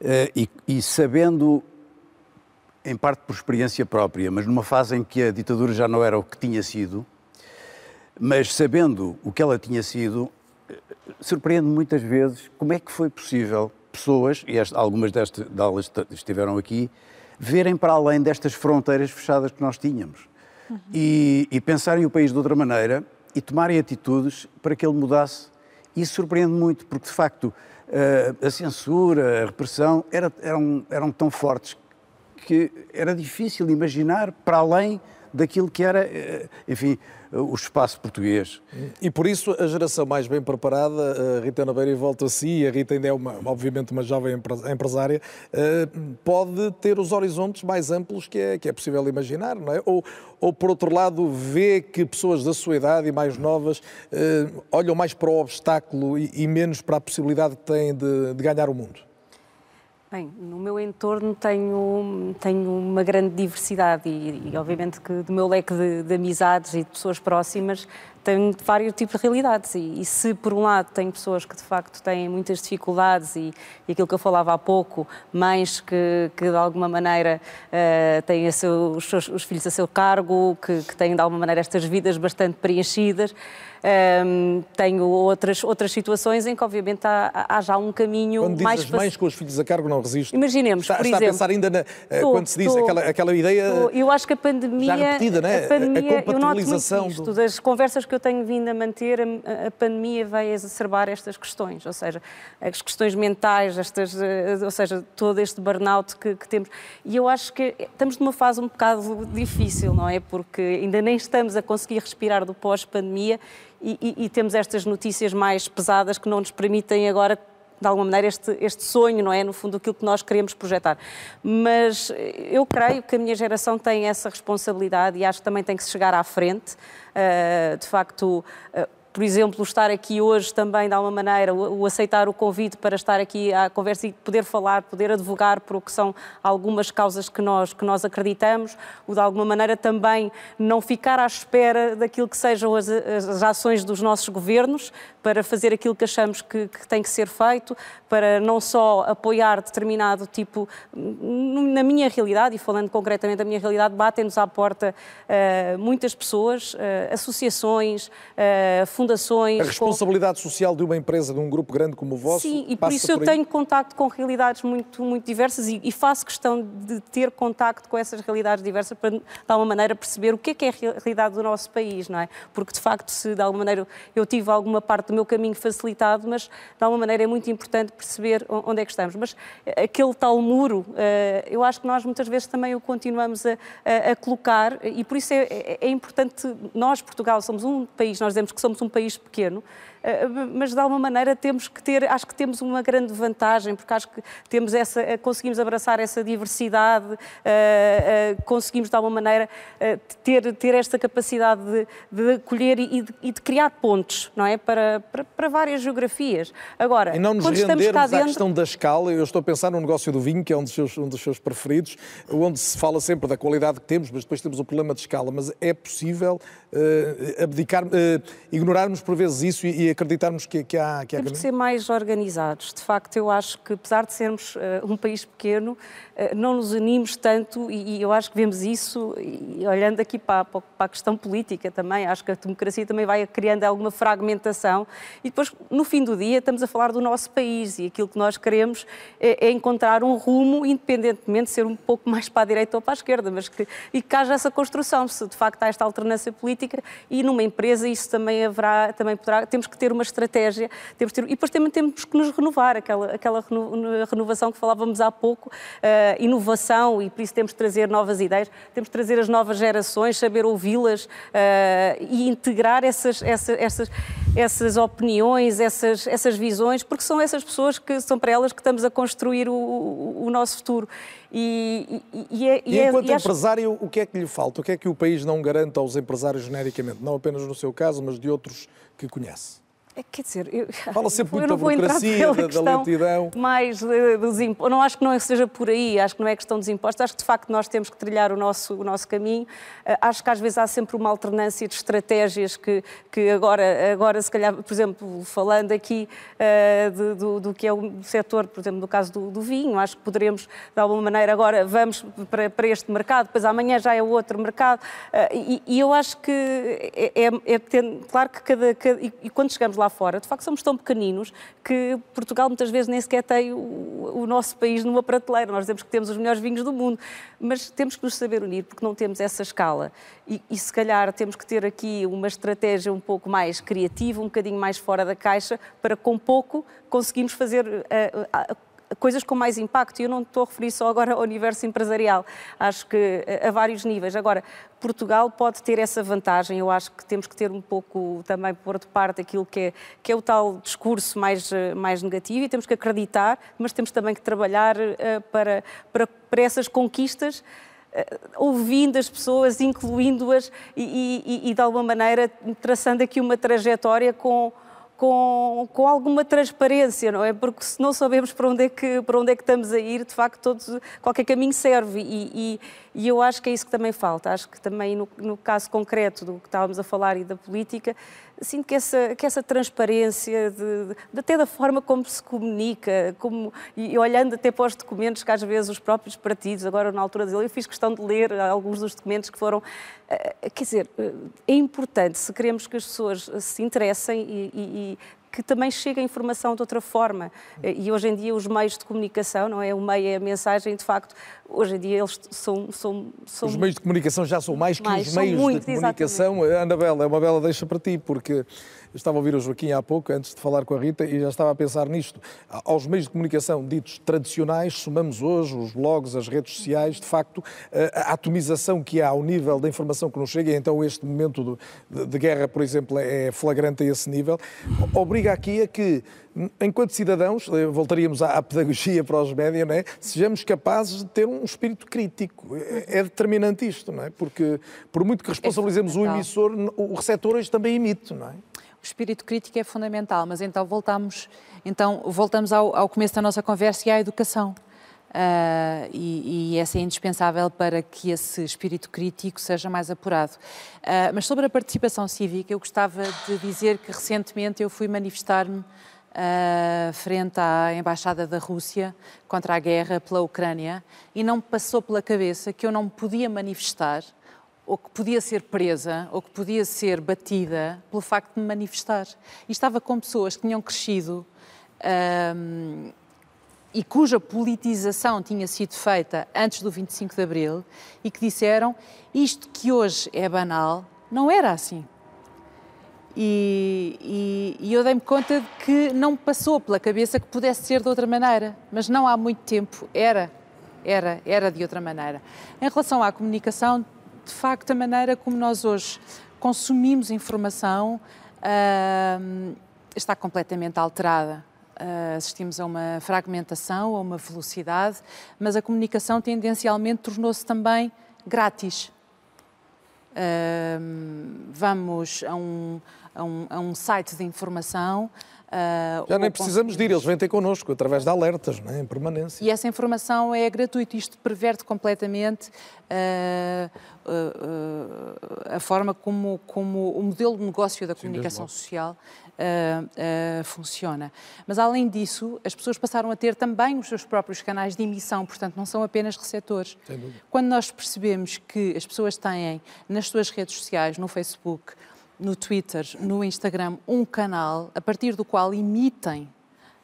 eh, e, e sabendo em parte por experiência própria, mas numa fase em que a ditadura já não era o que tinha sido, mas sabendo o que ela tinha sido, surpreende muitas vezes como é que foi possível pessoas, e algumas destas, delas estiveram aqui, verem para além destas fronteiras fechadas que nós tínhamos. Uhum. E, e pensarem o país de outra maneira e tomarem atitudes para que ele mudasse. Isso surpreende muito, porque de facto eh, a censura, a repressão era, eram, eram tão fortes que era difícil imaginar para além daquilo que era, eh, enfim, o espaço português. E por isso a geração mais bem preparada, a Rita Nabeira volta a si, a Rita ainda é uma, obviamente uma jovem empresária, eh, pode ter os horizontes mais amplos que é, que é possível imaginar, não é? Ou, ou por outro lado, vê que pessoas da sua idade e mais novas eh, olham mais para o obstáculo e, e menos para a possibilidade que têm de, de ganhar o mundo? Bem, no meu entorno tenho, tenho uma grande diversidade e, e obviamente que do meu leque de, de, amizades e de pessoas próximas tenho vários tipos de realidades e, e, se por um lado tenho pessoas que de facto têm muitas dificuldades e, e aquilo que eu falava há pouco, mães que, que de alguma maneira uh, têm seu, os, seus, os, filhos a seu cargo, que, que têm de alguma maneira estas vidas bastante preenchidas, um, tenho outras, outras situações em que, obviamente, há, há já um caminho quando mais... Quando mães com os filhos a cargo, não resisto. Imaginemos, está, por está exemplo... a pensar ainda na, eh, tô, quando se diz tô, aquela, aquela ideia tô, Eu acho que a pandemia... Já repetida, né? A pandemia, a compatibilização... Eu do... Das conversas que eu tenho vindo a manter, a, a pandemia vai exacerbar estas questões, ou seja, as questões mentais, estas, eh, ou seja, todo este burnout que, que temos. E eu acho que estamos numa fase um bocado difícil, não é? Porque ainda nem estamos a conseguir respirar do pós-pandemia e, e, e, temos estas notícias mais pesadas que não nos permitem agora de alguma maneira este, este sonho, não é? No fundo, aquilo que nós queremos projetar. Mas eu creio que a minha geração tem essa responsabilidade e acho que também tem que se chegar à frente. Uh, de facto, uh, por exemplo, estar aqui hoje também, de alguma maneira, o, aceitar o convite para estar aqui à conversa e poder falar, poder advogar por o que são algumas causas que nós, que nós acreditamos, o de alguma maneira também não ficar à espera daquilo que sejam as, as ações dos nossos governos para fazer aquilo que achamos que, que tem que ser feito, para não só apoiar determinado tipo, na minha realidade, e falando concretamente da minha realidade, batem-nos à porta uh, muitas pessoas, uh, associações, uh, fundações. A responsabilidade com... social de uma empresa, de um grupo grande como o vosso. Sim, e por isso por eu tenho contacto com realidades muito, muito diversas e, e, faço questão de ter contacto com essas realidades diversas para, de alguma maneira, perceber o que é que é a realidade do nosso país, não é? Porque, de facto, se de alguma maneira eu tive alguma parte do meu caminho facilitado, mas, de alguma maneira, é muito importante perceber onde é que estamos. Mas aquele tal muro, eh, eu acho que nós muitas vezes também o continuamos a, a, a colocar e por isso é, é, é importante, nós, Portugal, somos um país, nós dizemos que somos um país pequeno, mas de alguma maneira temos que ter, acho que temos uma grande vantagem, porque acho que temos essa, eh, conseguimos abraçar essa diversidade, eh, conseguimos de alguma maneira ter, ter esta capacidade de, de acolher e de, e de, criar pontos, não é? Para, para, para, várias geografias. Agora, e não nos rendermos dentro... à questão da escala, eu estou a pensar no negócio do vinho, que é um dos, seus, um dos seus preferidos, onde se fala sempre da qualidade que temos, mas depois temos o problema de escala. Mas é possível uh, abdicar, uh, ignorarmos por vezes isso e, e acreditarmos que, que há que há Temos que ser mais organizados. De facto, eu acho que, apesar de sermos uh, um país pequeno, uh, não nos unimos tanto e, e, eu acho que vemos isso, e, olhando aqui para, para, a questão política também, acho que a democracia também vai criando alguma fragmentação e depois, no fim do dia, estamos a falar do nosso país e aquilo que nós queremos é, é encontrar um rumo, independentemente de ser um pouco mais para a direita ou para a esquerda, mas que, e que haja essa construção, se de facto há esta alternância política e numa empresa isso também haverá, também poderá, temos que ter uma estratégia, temos ter, e depois também temos que nos renovar, aquela, aquela renovação que falávamos há pouco, uh, inovação, e por isso temos de trazer novas ideias, temos de trazer as novas gerações, saber ouvi-las uh, e integrar essas, essas, essas, essas opiniões, essas, essas visões, porque são essas pessoas que são para elas que estamos a construir o, o, o nosso futuro. E, e, e, é, e é, enquanto é, empresário, acho... o que é que lhe falta? O que é que o país não garante aos empresários genericamente? Não apenas no seu caso, mas de outros que conhece? É, quer dizer, eu, Fala sempre muito da burocracia, da, da lentidão. Mais dos impostos. Não acho que não seja por aí, acho que não é questão dos impostos. Acho que de facto nós temos que trilhar o nosso, o nosso caminho. Uh, acho que às vezes há sempre uma alternância de estratégias que, que agora, agora, se calhar, por exemplo, falando aqui uh, de, do, do, que é o setor, por exemplo, no caso do, do, vinho, acho que poderemos, de alguma maneira, agora vamos para, para este mercado, depois amanhã já é outro mercado. Uh, e, e, eu acho que é, é, é, claro que cada, cada e, e quando chegamos lá lá fora, de facto somos tão pequeninos que Portugal muitas vezes nem sequer tem o, o nosso país numa prateleira. Nós dizemos que temos os melhores vinhos do mundo, mas temos que nos saber unir porque não temos essa escala. E, e se calhar temos que ter aqui uma estratégia um pouco mais criativa, um bocadinho mais fora da caixa, para com pouco conseguirmos fazer. Uh, uh, coisas com mais impacto. E eu não estou a referir só agora ao universo empresarial, acho que a vários níveis. Agora, Portugal pode ter essa vantagem, eu acho que temos que ter um pouco também pôr de parte aquilo que é, que é o tal discurso mais, mais negativo e temos que acreditar, mas temos também que trabalhar uh, para, para, para essas conquistas ouvindo as pessoas, incluindo-as e, e, e, de alguma maneira traçando aqui uma trajetória com, com, com alguma transparência, não é? Porque se não sabemos para onde é que, para onde é que estamos a ir, de facto, todos, qualquer caminho serve. E, e, e eu acho que é isso que também falta. Acho que também, no, no caso concreto do que estávamos a falar e da política, sinto que essa, que essa transparência, de, de, até da forma como se comunica, como, e olhando até para os documentos que às vezes os próprios partidos, agora na altura dele, eu fiz questão de ler alguns dos documentos que foram. Eh, quer dizer, eh, é importante se queremos que as pessoas se interessem e, e, que também chega a informação de outra forma. E hoje em dia os meios de comunicação, não é? O meio é a mensagem, de facto, hoje em dia eles são... são, são os meios de comunicação já são mais que mais, os meios muito, de comunicação. Exatamente. Anabela, é uma bela deixa para ti, porque eu estava a ouvir o Joaquim há pouco, antes de falar com a Rita, e já estava a pensar nisto. Aos meios de comunicação ditos tradicionais, somamos hoje os blogs, as redes sociais, de facto, a atomização que há ao nível da informação que nos chega, e então este momento de, de guerra, por exemplo, é flagrante a esse nível, obriga aqui a que enquanto cidadãos, eh, voltaríamos à, pedagogia para os médias, não é? sejamos capazes de ter um espírito crítico. É, é determinante isto, não é? Porque, por muito que responsabilizemos é o emissor, o receptor hoje também emite, não é? o espírito crítico é fundamental, mas então voltamos, então voltamos ao, ao começo da nossa conversa e à educação. Uh, e, e, essa é indispensável para que esse espírito crítico seja mais apurado. Uh, mas sobre a participação cívica, eu gostava de dizer que recentemente eu fui manifestar-me uh, frente à Embaixada da Rússia contra a guerra pela Ucrânia e não me passou pela cabeça que eu não podia manifestar ou que podia ser presa, ou que podia ser batida pelo facto de me manifestar. E estava com pessoas que tinham crescido e cuja politização tinha sido feita antes do 25 de Abril e que disseram isto que hoje é banal não era assim. E, e, e eu dei-me conta de que não passou pela cabeça que pudesse ser de outra maneira, mas não há muito tempo era, era, era de outra maneira. Em relação à comunicação, de facto, a maneira como nós hoje consumimos informação uh, está completamente alterada. Uh, assistimos a uma fragmentação, a uma velocidade, mas a comunicação tendencialmente tornou-se também grátis. Uh, vamos a um, a, um, a um, site de informação Uh, Já nem precisamos de ir, eles vêm ter connosco, através de alertas, é? em permanência. E essa informação é gratuita, isto perverte completamente uh, uh, a forma como, como o modelo de negócio da comunicação Social funciona. Mas, além disso, as pessoas passaram a ter também os seus próprios canais de emissão, portanto, não são apenas receptores. Quando nós percebemos que as pessoas têm nas suas redes sociais, no Facebook, no Twitter, no Instagram, um canal a partir do qual emitem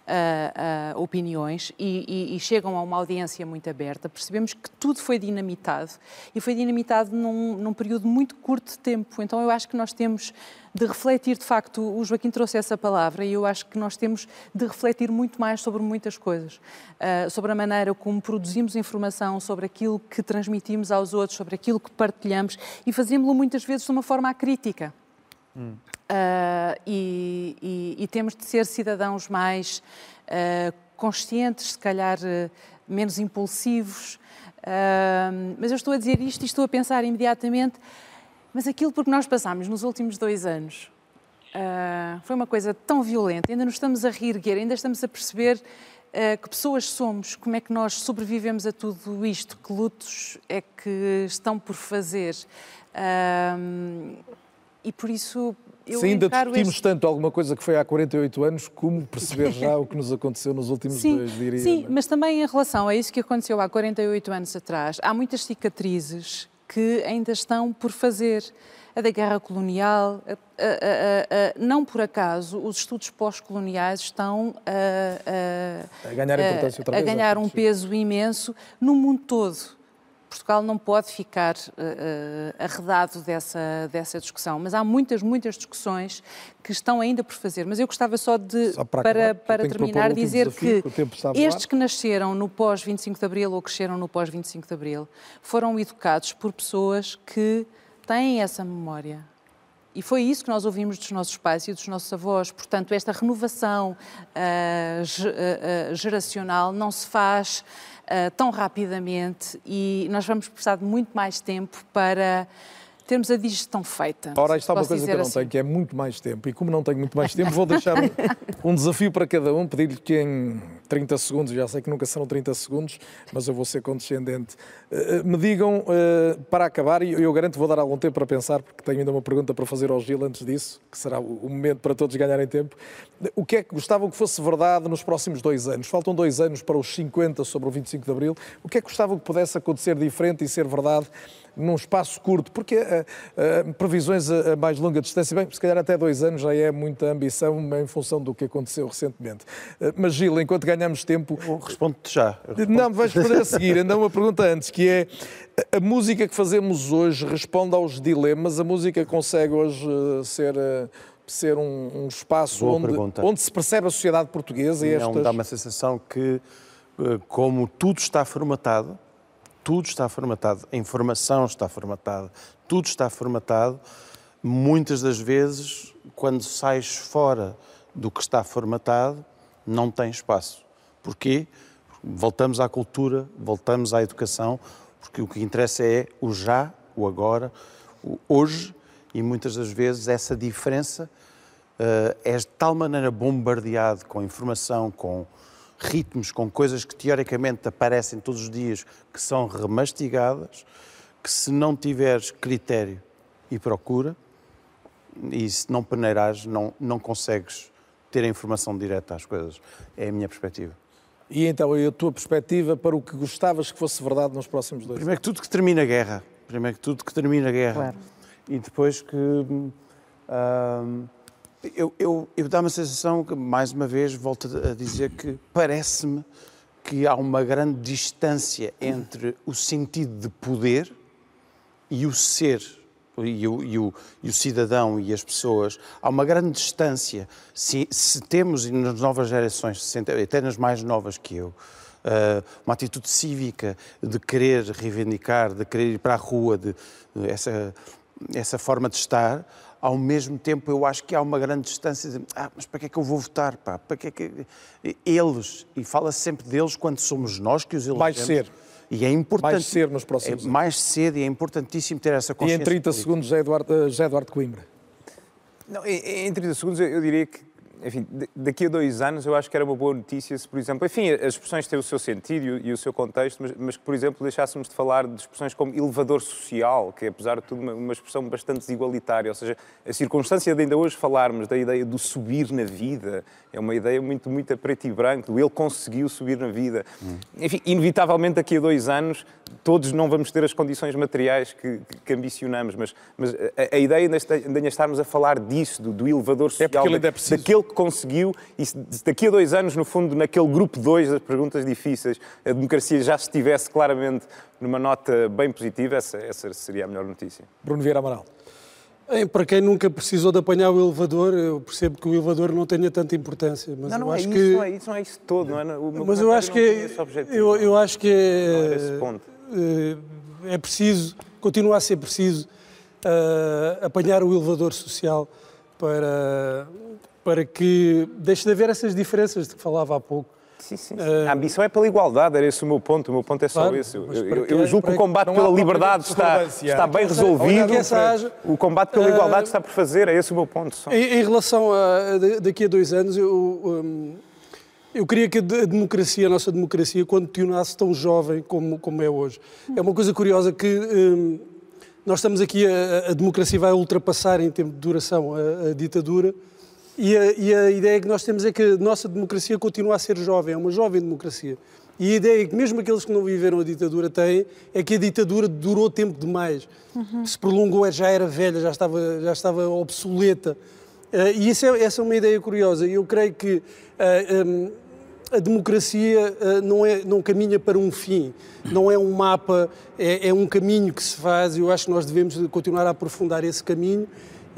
Uh, uh, opiniões e, e, e, chegam a uma audiência muito aberta, percebemos que tudo foi dinamitado e foi dinamitado num, num, período muito curto de tempo. Então eu acho que nós temos de refletir, de facto, o Joaquim trouxe essa palavra e eu acho que nós temos de refletir muito mais sobre muitas coisas, uh, sobre a maneira como produzimos informação, sobre aquilo que transmitimos aos outros, sobre aquilo que partilhamos e fazemos-lo muitas vezes de uma forma crítica. Hum. Uh, e, e, e, temos de ser cidadãos mais uh, conscientes, se calhar uh, menos impulsivos. mas eu estou a dizer isto e estou a pensar imediatamente, mas aquilo por que nós passámos nos últimos dois anos foi uma coisa tão violenta, ainda nos estamos a reerguer, ainda estamos a perceber que pessoas somos, como é que nós sobrevivemos a tudo isto, que lutos é que estão por fazer. E por isso eu Se ainda discutimos este... tanto alguma coisa que foi há 48 anos, como perceber já o que nos aconteceu nos últimos sim, dois, diria? Sim, mas também em relação a isso que aconteceu há 48 anos atrás, há muitas cicatrizes que ainda estão por fazer. A da guerra colonial, a, a, a, não por acaso, os estudos pós-coloniais estão a, ganhar, a ganhar um peso imenso no mundo todo Portugal não pode ficar uh, arredado dessa, dessa discussão, mas há muitas, muitas discussões que estão ainda por fazer. Mas eu gostava só de, só para, para, para terminar, dizer que, que estes que nasceram no pós-25 de Abril ou cresceram no pós-25 de Abril foram educados por pessoas que têm essa memória. E foi isso que nós ouvimos dos nossos pais e dos nossos avós. Portanto, esta renovação uh, geracional não se faz uh, tão rapidamente e nós vamos precisar de muito mais tempo para termos a digestão feita. Ora, isto há uma coisa que eu não assim. tenho, que é muito mais tempo. E como não tenho muito mais tempo, vou deixar um, um desafio para cada um, pedir-lhe que em 30 segundos, já sei que nunca serão 30 segundos, mas eu vou ser condescendente, uh, me digam, uh, para acabar, e eu garanto que vou dar algum tempo para pensar, porque tenho ainda uma pergunta para fazer ao Gil antes disso, que será o, o momento para todos ganharem tempo. O que é que gostavam que fosse verdade nos próximos dois anos? Faltam dois anos para os 50 sobre o 25 de Abril. O que é que gostavam que pudesse acontecer diferente e ser verdade num espaço curto, porque uh, uh, previsões a, a, mais longa distância, bem, se calhar até dois anos já é muita ambição em função do que aconteceu recentemente. Uh, mas Gil, enquanto ganhamos tempo... Respondo-te já. Respondo não, vais responder a seguir, ainda uma pergunta antes, que é, a música que fazemos hoje responde aos dilemas, a música consegue hoje ser ser um, um espaço onde, onde, se percebe a sociedade portuguesa e estas... Não, dá uma sensação que, como tudo está formatado, tudo está formatado, a informação está formatada, tudo está formatado. Muitas das vezes, quando sais fora do que está formatado, não tem espaço. Porquê? Voltamos à cultura, voltamos à educação, porque o que interessa é o já, o agora, o hoje, e muitas das vezes essa diferença uh, é de tal maneira bombardeado com informação, com ritmos, com coisas que teoricamente aparecem todos os dias, que são remastigadas, que se não tiveres critério e procura, e se não peneirares, não, não consegues ter a informação direta às coisas. É a minha perspectiva. E então, e a tua perspectiva para o que gostavas que fosse verdade nos próximos dois Primeiro que tudo que termine a guerra. Primeiro que tudo que termine a guerra. Claro. E depois que... Hum, eu, eu, eu dá uma sensação que, mais uma vez, volto a dizer que parece-me que há uma grande distância entre o sentido de poder e o ser, e o, e o, e o cidadão e as pessoas. Há uma grande distância. Se, se temos, nas novas gerações, até nas mais novas que eu, Uh, uma atitude cívica de querer reivindicar, de querer ir para a rua, de essa, essa forma de estar, ao mesmo tempo eu acho que há uma grande distância de, ah, mas para que é que eu vou votar, pá? Para que é que... Eles, e fala sempre deles quando somos nós que os elegemos. Mais ser. E é importante. Mais ser nos próximos é, Mais cedo e é importantíssimo ter essa consciência. E em 30 política. segundos, José Eduardo, José Eduardo Coimbra. Não, em, 30 segundos eu diria que enfim, daqui a dois anos eu acho que era uma boa notícia se, por exemplo, enfim, as expressões têm o seu sentido e o seu contexto, mas, mas que, por exemplo, deixássemos de falar de expressões como elevador social, que é, apesar de tudo, uma, uma expressão bastante desigualitária, ou seja, a circunstância de ainda hoje falarmos da ideia do subir na vida, é uma ideia muito, muito a preto e branco, do ele conseguiu subir na vida. Hum. Enfim, inevitavelmente daqui a dois anos todos não vamos ter as condições materiais que, que ambicionamos, mas, mas a, a, ideia de ainda estarmos a falar disso, do, do elevador é social, é da, daquele que conseguiu, e daqui a dois anos, no fundo, naquele grupo 2 das perguntas difíceis, a democracia já estivesse claramente numa nota bem positiva, essa, essa seria a melhor notícia. Bruno Vieira Amaral. Para quem nunca precisou de apanhar o elevador, eu percebo que o elevador não tenha tanta importância. Mas não, não eu é acho isso, que... não é isso, não é isso todo, não é? O mas eu acho que é- eu, eu acho que é, é preciso, continua a ser preciso uh, apanhar o elevador social para para que deixe de haver essas diferenças de que falava há pouco. Sim, sim, sim. Uh, a ambição é pela igualdade, era esse o meu ponto. O meu ponto é só claro, esse. Eu, eu, eu, julgo que o combate pela liberdade está, está bem resolvido. Haja... O combate pela igualdade uh, está por fazer, é esse o meu ponto. Só. Em, em, relação a daqui a dois anos, eu, um, eu queria que a democracia, a nossa democracia, continuasse tão jovem como, como é hoje. É uma coisa curiosa que um, nós estamos aqui, a, a, democracia vai ultrapassar em tempo de duração a, a ditadura. E a, e a, ideia que nós temos é que a nossa democracia continua a ser jovem, é uma jovem democracia. E a ideia que mesmo aqueles que não viveram a ditadura têm é que a ditadura durou tempo demais. Uhum. Se prolongou, já era velha, já estava, já estava obsoleta. Uh, e é, essa é uma ideia curiosa. Eu creio que uh, eh, um, a democracia uh, não, é, não caminha para um fim, não é um mapa, é, é um caminho que se faz e eu acho que nós devemos continuar a aprofundar esse caminho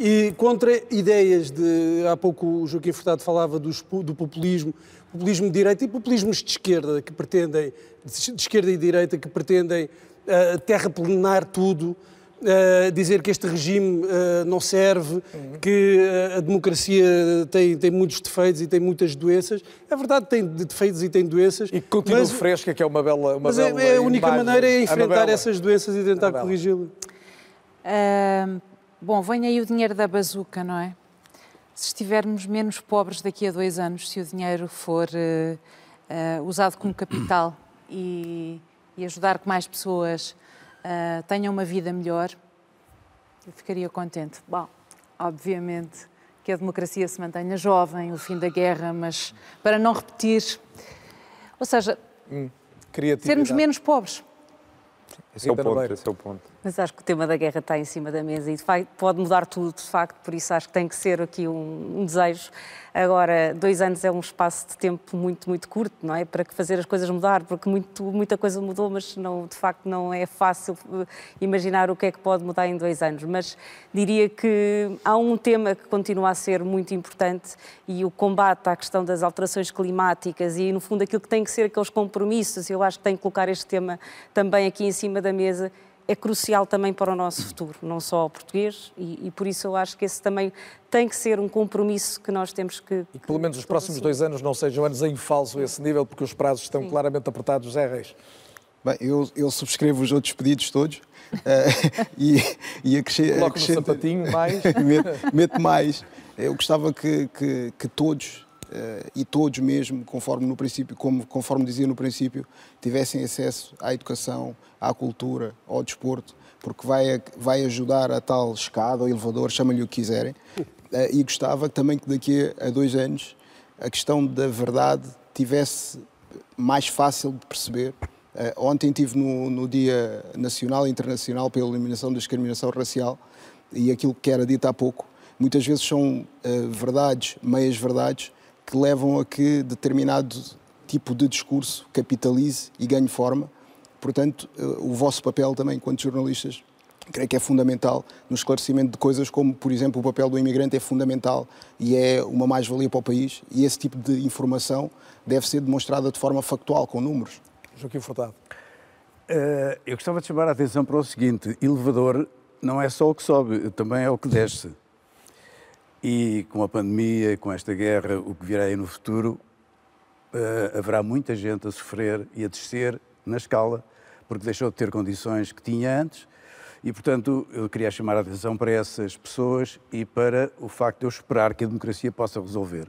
e contra ideias de. Há pouco o Joaquim Furtado falava dos, do populismo, populismo de direita e populismos de esquerda, que pretendem, de esquerda e direita, que pretendem uh, terraplenar tudo. Uh, dizer que este regime uh, não serve, uhum. que uh, a democracia tem, tem muitos defeitos e tem muitas doenças. É verdade, tem defeitos e tem doenças. E continua mas, fresca, que é uma bela. Uma mas bela é, é a única imagem. maneira é enfrentar essas doenças e tentar corrigi-las. Uh, bom, vem aí o dinheiro da bazuca, não é? Se estivermos menos pobres daqui a dois anos, se o dinheiro for uh, uh, usado como capital e, e, ajudar que mais pessoas uh, tenham uma vida melhor, eu ficaria contente. Bom, obviamente que a democracia se mantenha jovem, o fim da guerra, mas para não repetir. Ou seja, hum, sermos menos pobres. Esse é, o ponto, esse é o ponto. Mas acho que o tema da guerra está em cima da mesa e pode mudar tudo, de facto, por isso acho que tem que ser aqui um, um, desejo. Agora, dois anos é um espaço de tempo muito, muito curto, não é? Para fazer as coisas mudar, porque muito, muita coisa mudou, mas não, de facto não é fácil eh, imaginar o que é que pode mudar em dois anos. Mas diria que há um tema que continua a ser muito importante e o combate à questão das alterações climáticas e, no fundo, aquilo que tem que ser aqueles compromissos, eu acho que tem que colocar este tema também aqui em cima da mesa é crucial também para o nosso futuro, não só português, e, e, por isso eu acho que esse também tem que ser um compromisso que nós temos que. E que pelo menos os próximos dois anos não sejam anos em falso esse nível, porque os prazos estão Sim. claramente apertados, José Reis. Bem, eu, eu subscrevo os outros pedidos todos uh, e, e acrescento. Coloco no sapatinho mais. meto, meto mais. Eu gostava que, que, que todos e todos mesmo, conforme no princípio, como, conforme dizia no princípio, tivessem acesso à educação, à cultura, ao desporto, porque vai, vai ajudar a tal escada ou elevador, chamem-lhe o que quiserem. Uh, e gostava também que daqui a dois anos a questão da verdade tivesse mais fácil de perceber. Uh, ontem estive no, no Dia Nacional e Internacional pela Eliminação da Discriminação Racial e aquilo que era dito há pouco, muitas vezes são verdades, meias verdades, que levam a que determinado tipo de discurso capitalize e ganhe forma. Portanto, eh, o vosso papel também, enquanto jornalistas, creio que é fundamental no esclarecimento de coisas como, por exemplo, o papel do imigrante é fundamental e é uma mais-valia para o país e esse tipo de informação deve ser demonstrada de forma factual, com números. Joaquim Furtado. Uh, eu gostava de chamar a atenção para o seguinte: elevador não é só o que sobe, também é o que desce. E com a pandemia, com esta guerra, o que virá aí no futuro, uh, haverá muita gente a sofrer e a descer na escala, porque deixou de ter condições que tinha antes. E, portanto, eu queria chamar a atenção para essas pessoas e para o facto de eu esperar que a democracia possa resolver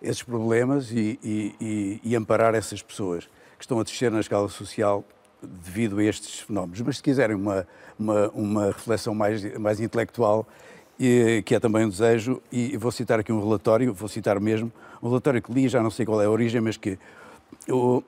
esses problemas e, e, e, e amparar essas pessoas que estão a descer na escala social devido a estes fenómenos. Mas se quiserem uma, uma, uma reflexão mais, mais intelectual, que é também um desejo, e vou citar aqui um relatório, vou citar mesmo, um relatório que li, já não sei qual é a origem, mas que, o,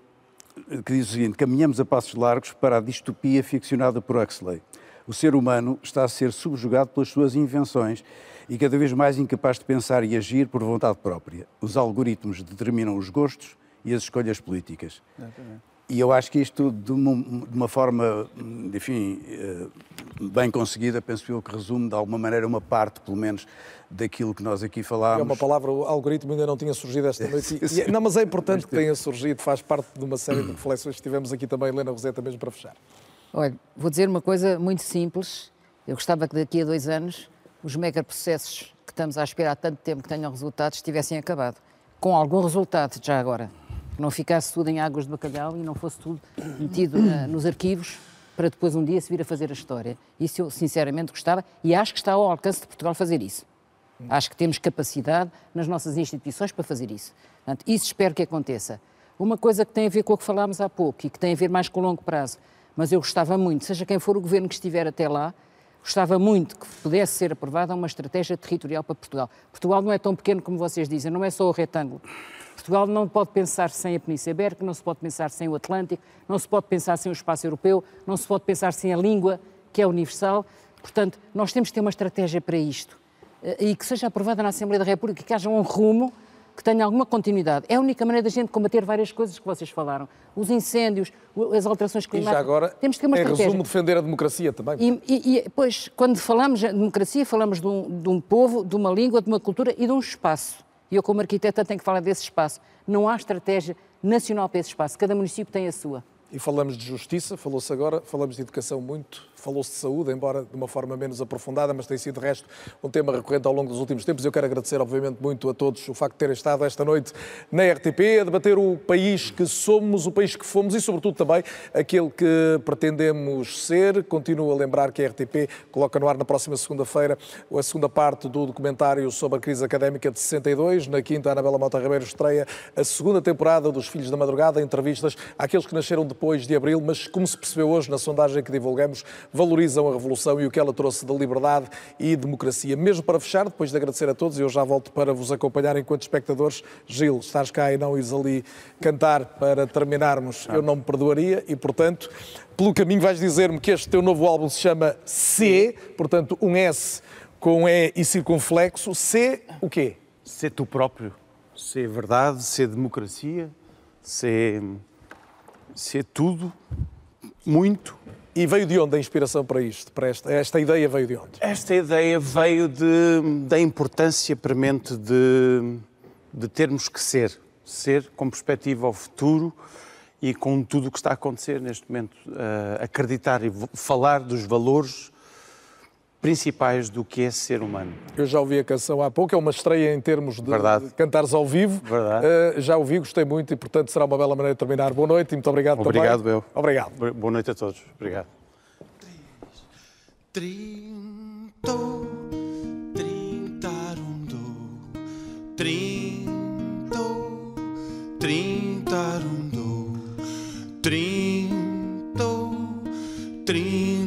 que diz o seguinte: caminhamos a passos largos para a distopia ficcionada por Huxley. O ser humano está a ser subjugado pelas suas invenções e cada vez mais incapaz de pensar e agir por vontade própria. Os algoritmos determinam os gostos e as escolhas políticas. Exatamente. E eu acho que isto, de uma, de uma, forma, enfim, eh, bem conseguida, penso eu que resume de alguma maneira uma parte, pelo menos, daquilo que nós aqui falámos. É uma palavra, o algoritmo ainda não tinha surgido esta noite. E, não, mas é importante que tenha surgido, faz parte de uma série de reflexões que tivemos aqui também, Helena Roseta, mesmo para fechar. Olha, vou dizer uma coisa muito simples. Eu gostava que daqui a dois anos os megaprocessos que estamos à espera há tanto tempo que tenham resultados tivessem acabado. Com algum resultado, já agora não ficasse tudo em águas de bacalhau e não fosse tudo metido na, nos arquivos para depois um dia se vir a fazer a história. Isso eu sinceramente gostava e acho que está ao alcance de Portugal fazer isso. Acho que temos capacidade nas nossas instituições para fazer isso. Portanto, isso espero que aconteça. Uma coisa que tem a ver com o que falámos há pouco e que tem a ver mais com o longo prazo, mas eu gostava muito, seja quem for o governo que estiver até lá, gostava muito que pudesse ser aprovada uma estratégia territorial para Portugal. Portugal não é tão pequeno como vocês dizem, não é só o retângulo. Portugal não pode pensar sem a Península Ibérica, não se pode pensar sem o Atlântico, não se pode pensar sem o espaço europeu, não se pode pensar sem a língua, que é universal. Portanto, nós temos que ter uma estratégia para isto eh, e que seja aprovada na Assembleia da República, que haja um rumo que tenha alguma continuidade. É a única maneira da gente combater várias coisas que vocês falaram. Os incêndios, as alterações climáticas. E já agora, Temos que ter uma em estratégia. resumo, defender a democracia também. E, e, e pois, quando falamos de democracia, falamos de um, de um povo, de uma língua, de uma cultura e de um espaço. E eu, como arquiteta, tenho que falar desse espaço. Não há estratégia nacional para esse espaço. Cada município tem a sua. E falamos de justiça, falou-se agora, falamos de educação muito falou-se de saúde, embora de uma forma menos aprofundada, mas tem sido, de resto, um tema recorrente ao longo dos últimos tempos. Eu quero agradecer, obviamente, muito a todos o facto de terem estado esta noite na RTP, a debater o país que somos, o país que fomos e, sobretudo, também aquele que pretendemos ser. Continuo a lembrar que a RTP coloca no ar na próxima segunda-feira a segunda parte do documentário sobre a crise académica de 62. Na quinta, a Anabela Mota Ribeiro estreia a segunda temporada dos Filhos da Madrugada, entrevistas àqueles que nasceram depois de abril, mas como se percebeu hoje na sondagem que divulgamos, valorizam a Revolução e o que ela trouxe de liberdade e democracia. Mesmo para fechar, depois de agradecer a todos, eu já volto para vos acompanhar enquanto espectadores. Gil, estás cá e não ires ali cantar para terminarmos, eu não me perdoaria e, portanto, pelo caminho vais dizer-me que este teu novo álbum se chama C, portanto, um S com E e circunflexo. C, o quê? Ser tu próprio. Ser verdade, ser democracia, ser, ser tudo, muito. E veio de onde a inspiração para isto? Para esta, esta ideia veio de onde? Esta ideia veio de, da importância premente de, de termos que ser. Ser com perspectiva ao futuro e com tudo o que está a acontecer neste momento. Uh, acreditar e falar dos valores principais do que é ser humano. Eu já ouvi a canção há pouco, é uma estreia em termos de, Verdade. de cantares ao vivo. Verdade. Uh, já ouvi, gostei muito e, portanto, será uma bela maneira de terminar. Boa noite e muito obrigado, obrigado também. Obrigado, Obrigado. Boa noite a todos. Obrigado. Trinto, trintarundo, trinto, trintarundo, trinto,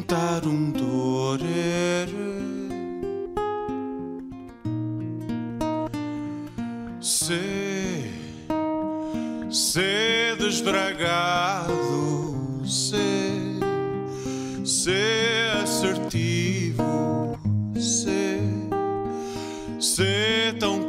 trintarundo, Ser, ser desbragado, ser, ser assertivo, ser, ser tão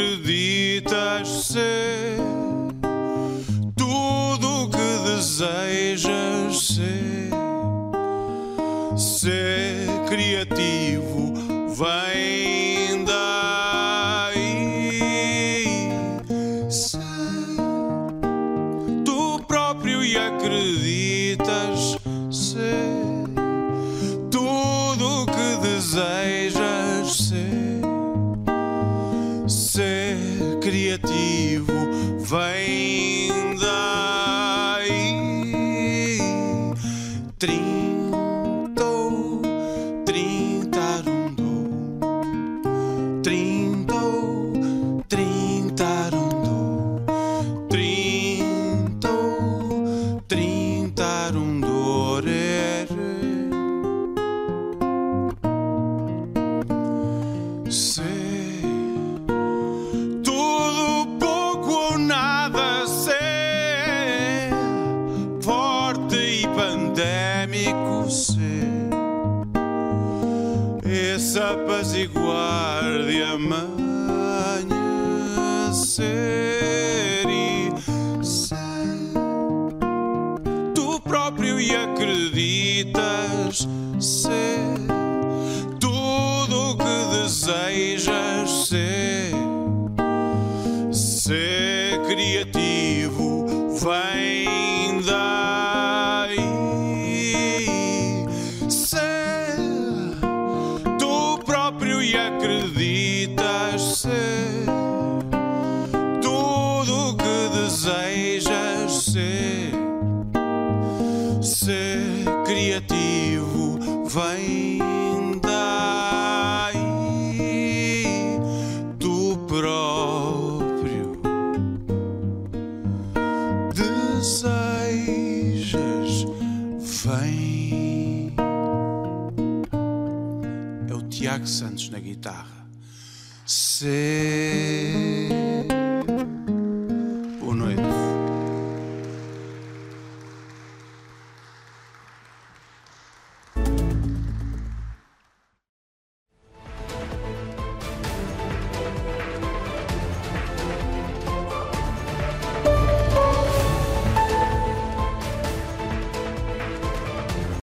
acreditas ser tudo o que desejas